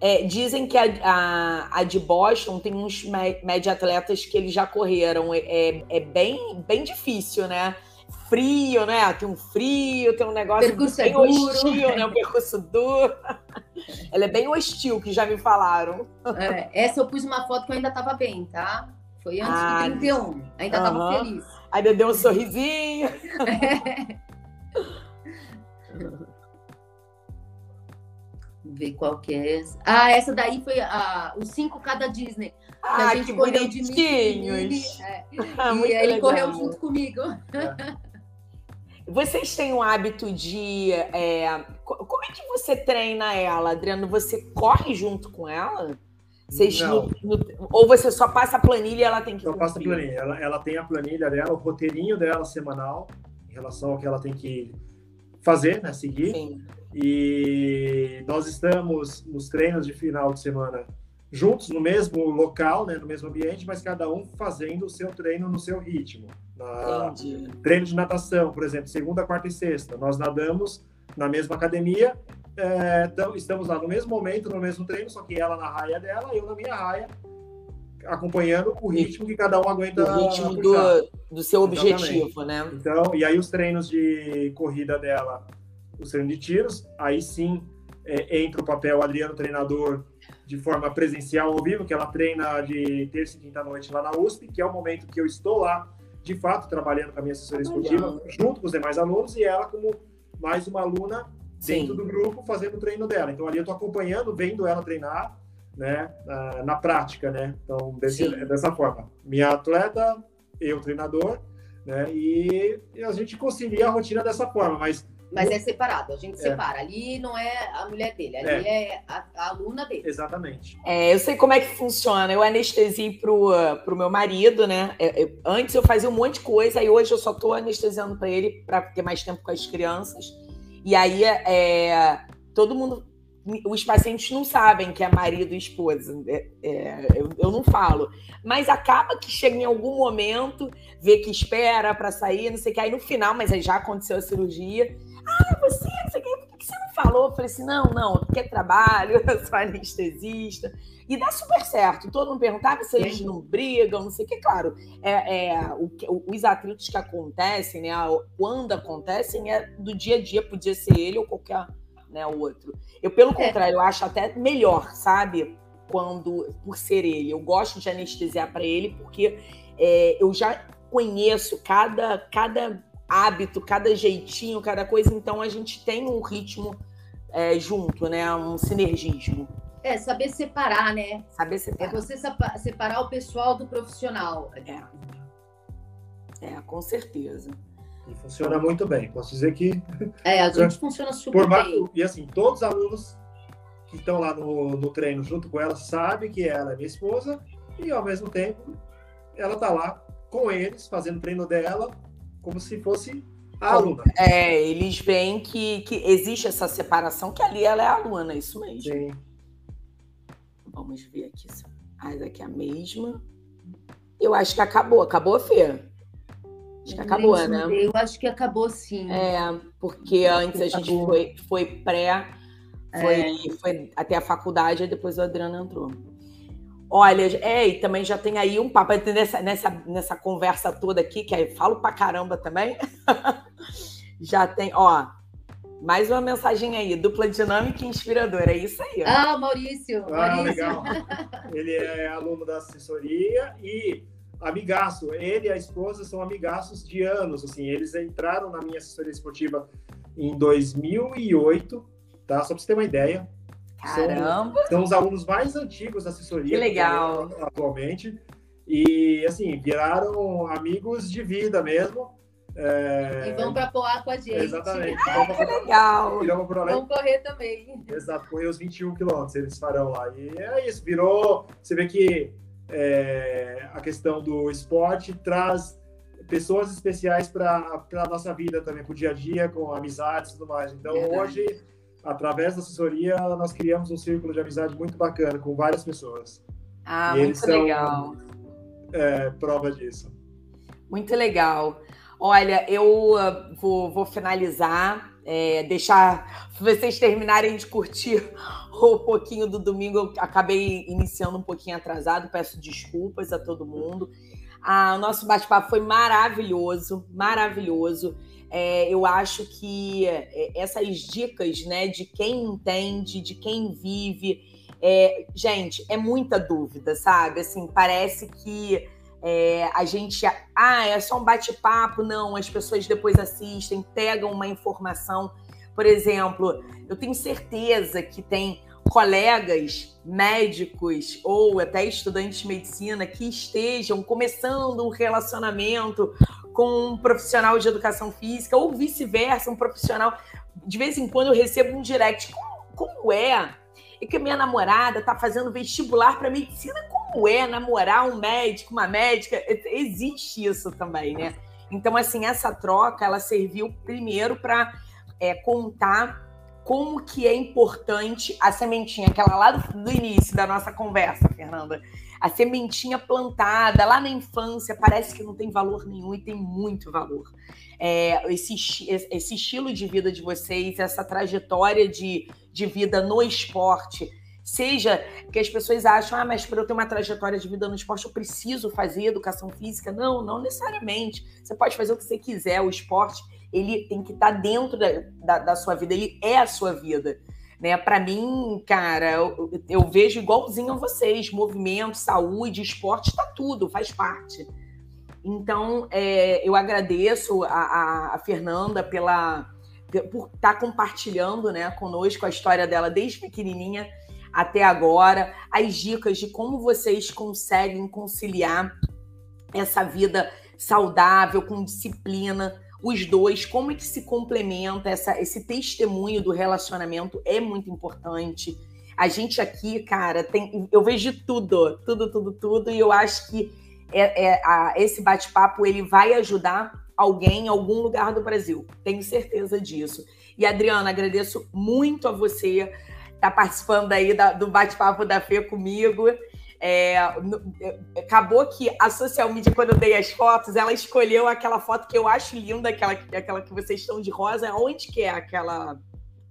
A: É, dizem que a, a, a, de Boston tem uns média atletas que eles já correram. É, é, é bem, bem difícil, né? Frio, né? Tem um frio, tem um negócio
B: percurso
A: bem
B: é duro.
A: hostil, né? Um percurso duro. Ela é bem hostil, que já me falaram.
B: É, essa eu pus uma foto que eu ainda estava bem, tá? Foi antes ah, de 31. Ainda uh -huh. feliz.
A: Ainda deu um sorrisinho.
B: É. ver qual que é essa. Ah, essa daí foi a, os 5K da Disney.
A: Ah, a gente que correu de Mickey,
B: é. ah, E ele legal. correu junto comigo. É.
A: Vocês têm o hábito de. É... Como é que você treina ela, Adriano? Você corre junto com ela? Vocês no, no, ou você só passa a planilha e ela tem que.
C: Só passa a planilha. Ela, ela tem a planilha dela, o roteirinho dela semanal, em relação ao que ela tem que fazer, né? Seguir. Sim. E nós estamos nos treinos de final de semana juntos no mesmo local, né, no mesmo ambiente, mas cada um fazendo o seu treino no seu ritmo. Na... Treino de natação, por exemplo, segunda, quarta e sexta, nós nadamos na mesma academia, é, então, estamos lá no mesmo momento, no mesmo treino, só que ela na raia dela, eu na minha raia, acompanhando o ritmo que cada um aguenta.
A: O ritmo do, do, seu objetivo, Exatamente. né?
C: Então, e aí os treinos de corrida dela, os treinos de tiros, aí sim é, entra o papel Adriano treinador de forma presencial ao vivo, que ela treina de terça e quinta noite lá na USP, que é o momento que eu estou lá, de fato, trabalhando com a minha assessoria esportiva, junto com os demais alunos, e ela como mais uma aluna dentro Sim. do grupo, fazendo o treino dela. Então ali eu estou acompanhando, vendo ela treinar, né, na, na prática, né? Então desse, dessa forma, minha atleta, eu treinador, né? E, e a gente concilia a rotina dessa forma, mas
B: mas é separado, a gente é. separa. Ali não é a mulher dele, ali é, é a, a, aluna dele.
C: Exatamente.
A: É, eu sei como é que funciona. Eu anestesiei pro, pro meu marido, né? Eu, é, eu, antes eu fazia um monte de coisa, e hoje eu só tô anestesiando para ele para ter mais tempo com as crianças. E aí é, todo mundo. Os pacientes não sabem que é marido e esposa. É, é, eu, eu, não falo. Mas acaba que chega em algum momento, vê que espera para sair, não sei o que. Aí no final, mas aí já aconteceu a cirurgia ah, você, que, por que você não falou? Eu falei assim, não, não, porque é trabalho, eu sou anestesista. E dá super certo. Todo mundo perguntava se eles não brigam, não sei o que. Claro, é, é o, os atritos que acontecem, né? Quando acontecem, é do dia a dia, podia ser ele ou qualquer né, outro. Eu, pelo é. contrário, eu acho até melhor, sabe? Quando, por ser ele. Eu gosto de anestesiar para ele, porque é, eu já conheço cada, cada hábito, cada jeitinho, cada coisa. Então a gente tem um ritmo é, junto, né? Um sinergismo.
B: É, saber separar, né?
A: Saber separar.
B: É você separar o pessoal do profissional.
A: É. É, com certeza.
C: E funciona muito bem. Posso dizer que.
B: É, a gente funciona super bem.
C: E assim, todos os alunos que estão lá no, no treino junto com ela sabem que ela é minha esposa e ao mesmo tempo ela tá lá com eles, fazendo o treino dela, como se fosse a aluna.
A: É, eles veem que, que existe essa separação, que ali ela é a aluna, isso mesmo. Sim. Vamos ver aqui. Ah, daqui é a mesma. Eu acho que acabou. Acabou, Fê? Acho que acabou, né?
B: Eu acho que acabou sim.
A: É, porque antes a gente foi, foi pré, foi, é. foi até a faculdade, e depois o Adriano entrou. Olha, é, e também já tem aí um papo nessa, nessa, nessa conversa toda aqui, que aí falo pra caramba também. já tem, ó, mais uma mensagem aí, dupla dinâmica e inspiradora, é isso aí.
B: Ó. Ah, Maurício. Ah, Maurício. legal.
C: Ele é aluno da assessoria e amigaço. Ele e a esposa são amigaços de anos, assim. Eles entraram na minha assessoria esportiva em 2008, tá? Só para você ter uma ideia.
A: Caramba!
C: São, são, os alunos mais antigos da assessoria.
A: Que legal!
C: Que atualmente. E, assim, viraram amigos de vida mesmo.
B: É... E vão para Poá com a gente.
C: Exatamente.
A: Ah, que legal!
B: Vão correr também.
C: Exato, correr os 21 quilômetros, eles farão lá. E é isso, virou. Você vê que é, a questão do esporte traz pessoas especiais para a nossa vida também, para o dia a dia, com amizades e tudo mais. Então, Verdade. hoje através da assessoria, nós criamos um círculo de amizade muito bacana com várias pessoas.
A: Ah, e muito são, legal.
C: É, prova disso.
A: Muito legal. Olha, eu uh, vou, vou finalizar, é, deixar vocês terminarem de curtir o pouquinho do domingo. Eu acabei iniciando um pouquinho atrasado, peço desculpas a todo mundo. Ah, o nosso bate-papo foi maravilhoso, maravilhoso. É, eu acho que é, essas dicas, né, de quem entende, de quem vive, é, gente, é muita dúvida, sabe? Assim, parece que é, a gente, ah, é só um bate-papo, não. As pessoas depois assistem, pegam uma informação. Por exemplo, eu tenho certeza que tem colegas médicos ou até estudantes de medicina que estejam começando um relacionamento com um profissional de educação física ou vice-versa, um profissional. De vez em quando eu recebo um direct. Como, como é é que minha namorada tá fazendo vestibular para medicina. Como é namorar um médico, uma médica? Existe isso também, né? Então, assim, essa troca, ela serviu primeiro para é, contar como que é importante a sementinha, aquela lá do, do, início da nossa conversa, Fernanda. A sementinha plantada lá na infância parece que não tem valor nenhum e tem muito valor. É, esse, esse estilo de vida de vocês, essa trajetória de, de vida no esporte, seja que as pessoas acham, ah, mas para eu ter uma trajetória de vida no esporte eu preciso fazer educação física. Não, não necessariamente. Você pode fazer o que você quiser. O esporte ele tem que estar tá dentro da, da, da sua vida, ele é a sua vida. Né? Para mim, cara, eu, eu, vejo igualzinho a vocês: movimento, saúde, esporte, está tudo, faz parte. Então, é, eu agradeço a, a, a Fernanda pela por estar tá compartilhando né, conosco a história dela desde pequenininha até agora, as dicas de como vocês conseguem conciliar essa vida saudável com disciplina, os dois, como é que se complementa essa, esse testemunho do relacionamento é muito importante. A gente aqui, cara, tem, eu vejo tudo, tudo, tudo, tudo, e eu acho que é, é a, esse bate-papo ele vai ajudar alguém em algum lugar do Brasil. Tenho certeza disso. E Adriana, agradeço muito a você estar tá participando aí da, do bate-papo da Fê comigo. É, é, acabou que a social media, quando eu dei as fotos, ela escolheu aquela foto que eu acho linda, aquela, aquela que vocês estão de rosa. Onde que é aquela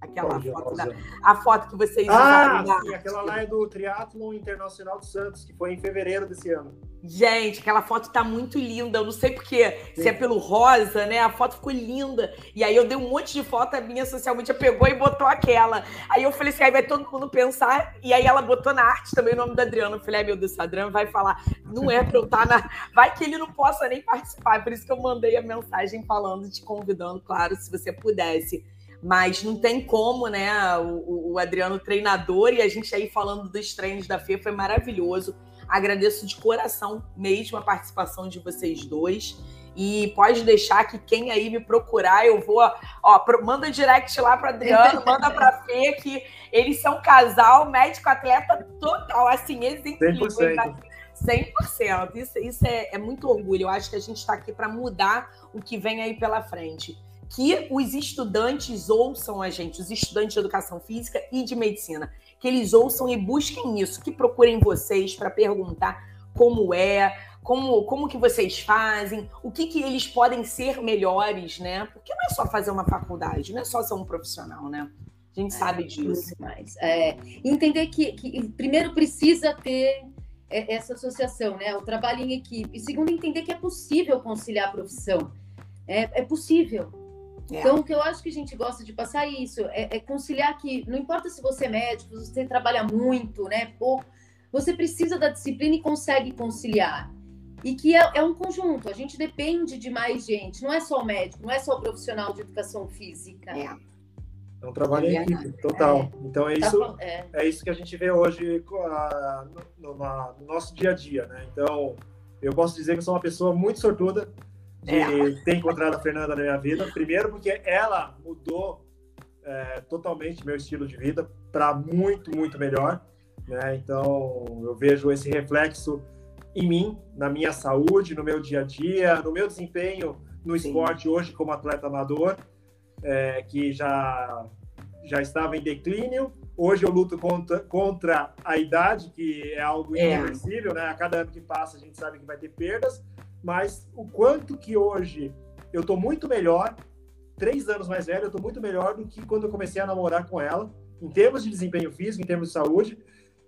A: Aquela foto, da, a foto que vocês
C: Ah, sim, aquela lá é do Triathlon Internacional de Santos, que foi em fevereiro desse ano.
A: Gente, aquela foto tá muito linda. Eu não sei porque, se é pelo rosa, né? A foto ficou linda. E aí eu dei um monte de foto, a minha social media pegou e botou aquela. Aí eu falei assim, aí vai todo mundo pensar. E aí ela botou na arte também o nome da Adriana. Eu falei, ai meu Deus, a Adriana vai falar, não é pra eu estar tá na. Vai que ele não possa nem participar. Por isso que eu mandei a mensagem falando, te convidando, claro, se você pudesse mas não tem como, né? O, o, Adriano treinador e a gente aí falando dos treinos da FE foi maravilhoso. Agradeço de coração mesmo a participação de vocês dois. E pode deixar que quem aí me procurar, eu vou. Ó, manda direct lá para Adriano, manda para Fê, que eles são casal, médico-atleta total, assim, exemplo. 100%. 100%. Isso, isso é, é muito orgulho. Eu acho que a gente está aqui para mudar o que vem aí pela frente que os estudantes ouçam a gente, os estudantes de educação física e de medicina, que eles ouçam e busquem isso, que procurem vocês para perguntar como é, como, como que vocês fazem, o que, que eles podem ser melhores, né? Porque não é só fazer uma faculdade, não é só ser um profissional, né? A gente é, sabe disso.
B: Mais. É, entender que, que primeiro precisa ter essa associação, né? O trabalho em equipe. E segundo, entender que é possível conciliar a profissão. É, é possível. É. Então, o que eu acho que a gente gosta de passar é isso, é, é, conciliar que não importa se você é médico, se você trabalha muito, né, pouco, você precisa da disciplina e consegue conciliar. E que é, é, um conjunto, a gente depende de mais gente, não é só o médico, não é só o profissional de educação física.
C: É, é um trabalho em equipe, total. É. Então é tá isso, é. é. isso que a gente vê hoje no, no, no nosso dia a dia, né? Então, eu posso dizer que eu sou uma pessoa muito sortuda, de é. ter encontrado a Fernanda na minha vida. Primeiro, porque ela mudou é, totalmente meu estilo de vida para muito, muito melhor. Né? Então, eu vejo esse reflexo em mim, na minha saúde, no meu dia a dia, no meu desempenho no Sim. esporte hoje como atleta amador, é, que já, já estava em declínio. Hoje eu luto contra, contra a idade, que é algo é. irreversível, né? A cada ano que passa a gente sabe que vai ter perdas, mas o quanto que hoje eu tô muito melhor, três anos mais velho, eu tô muito melhor do que quando eu comecei a namorar com ela, em termos de desempenho físico, em termos de saúde,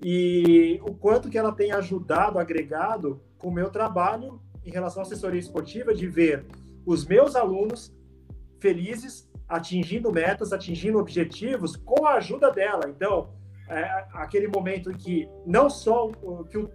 C: e o quanto que ela tem ajudado, agregado com o meu trabalho em relação à assessoria esportiva, de ver os meus alunos felizes, atingindo metas, atingindo objetivos com a ajuda dela. Então, é aquele momento em que não só que o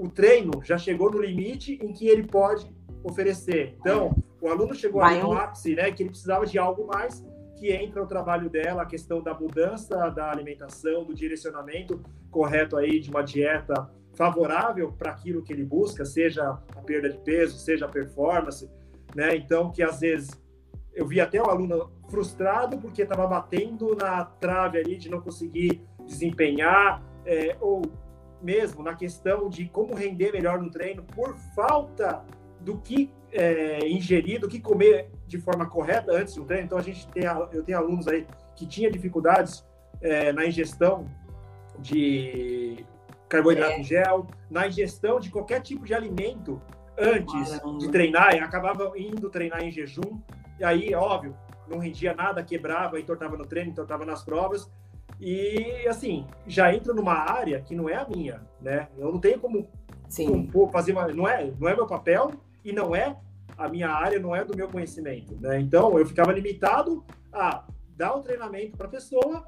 C: o treino já chegou no limite em que ele pode oferecer. Então, o aluno chegou ali no ápice, né, que ele precisava de algo mais, que entra o trabalho dela, a questão da mudança da alimentação, do direcionamento correto aí de uma dieta favorável para aquilo que ele busca, seja a perda de peso, seja a performance, né? Então, que às vezes eu vi até o aluno frustrado porque estava batendo na trave ali de não conseguir desempenhar, é, ou mesmo na questão de como render melhor no treino, por falta do que é, ingerir, do que comer de forma correta antes do treino. Então, a gente tem, eu tenho alunos aí que tinha dificuldades é, na ingestão de carboidrato é. em gel, na ingestão de qualquer tipo de alimento antes Caramba. de treinar, e acabava indo treinar em jejum, e aí, óbvio, não rendia nada, quebrava, entortava no treino, entortava nas provas, e assim, já entra numa área que não é a minha, né? Eu não tenho como Sim. fazer uma, não é, não é meu papel e não é a minha área, não é do meu conhecimento, né? Então, eu ficava limitado a dar o treinamento para a pessoa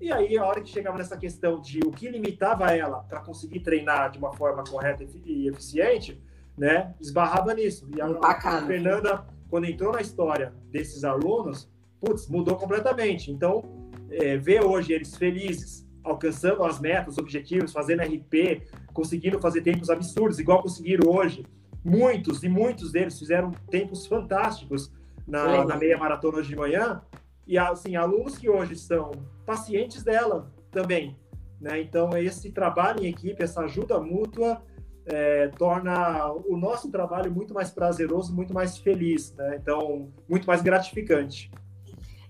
C: e aí, a hora que chegava nessa questão de o que limitava ela para conseguir treinar de uma forma correta e eficiente, né, esbarrava nisso. E a, a Fernanda, quando entrou na história desses alunos, putz, mudou completamente. Então, é, ver hoje eles felizes, alcançando as metas, os objetivos, fazendo RP, conseguindo fazer tempos absurdos, igual conseguiram hoje. Muitos e muitos deles fizeram tempos fantásticos na, na meia maratona hoje de manhã. E assim, alunos que hoje são pacientes dela também. Né? Então, esse trabalho em equipe, essa ajuda mútua, é, torna o nosso trabalho muito mais prazeroso, muito mais feliz, né? então, muito mais gratificante.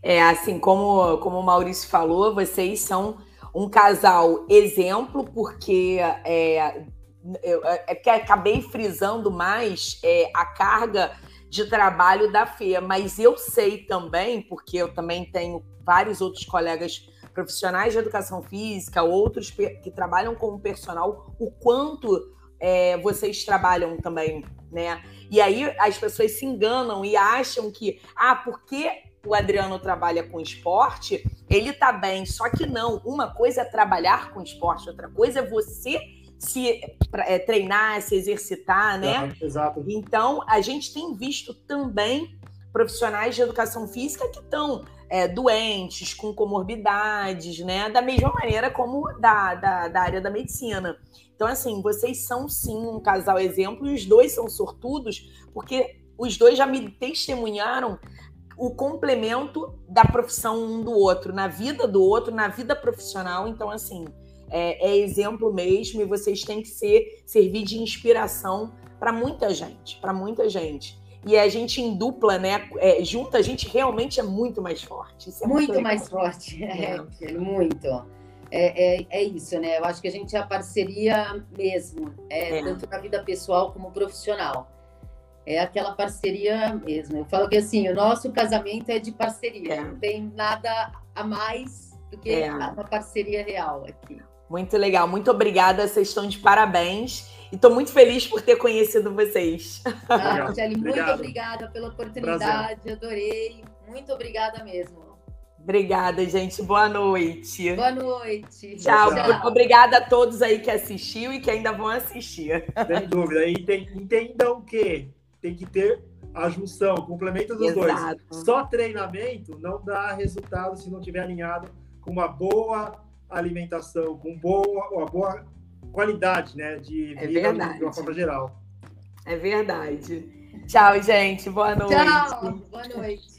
A: É, assim, como, como o Maurício falou, vocês são um casal exemplo, porque é, é que acabei frisando mais é, a carga de trabalho da FEA, mas eu sei também, porque eu também tenho vários outros colegas profissionais de educação física, outros que trabalham como personal, o quanto é, vocês trabalham também, né? E aí as pessoas se enganam e acham que, ah, porque o Adriano trabalha com esporte, ele tá bem. Só que não. Uma coisa é trabalhar com esporte, outra coisa é você se é, treinar, se exercitar, né?
C: exato.
A: Então, a gente tem visto também profissionais de educação física que estão é, doentes, com comorbidades, né? Da mesma maneira como da, da, da, área da medicina. Então, assim, vocês são sim um casal exemplo e os dois são sortudos, porque os dois já me testemunharam o complemento da profissão um do outro, na vida do outro, na vida profissional. Então, assim, é, é exemplo mesmo e vocês têm que ser servir de inspiração para muita gente, para muita gente e a gente em dupla, né? É, junto, a gente realmente é muito mais forte.
B: É muito, muito mais forte, é, é. muito. É, é, é, isso, né? Eu acho que a gente é a parceria mesmo, é, é, tanto na vida pessoal como profissional. É aquela parceria mesmo. Eu falo que assim, o nosso casamento é de parceria, não tem nada a mais do que uma parceria real aqui.
A: Muito legal, muito obrigada, vocês estão de parabéns. E estou muito feliz por ter conhecido vocês.
B: Ah, Angeli, muito obrigada pela oportunidade, Prazer. adorei. Muito obrigada mesmo.
A: Obrigada, gente. Boa noite.
B: Boa noite.
A: Tchau. Tchau. Obrigada a todos aí que assistiu e que ainda vão assistir.
C: Sem dúvida. E entendam que tem que ter a junção, o complemento dos Exato. dois. Só treinamento não dá resultado se não tiver alinhado com uma boa alimentação, com boa, uma boa qualidade, né, de
A: é vida é
C: de uma forma geral.
A: É verdade. Tchau, gente. Boa noite.
B: Tchau. Boa noite.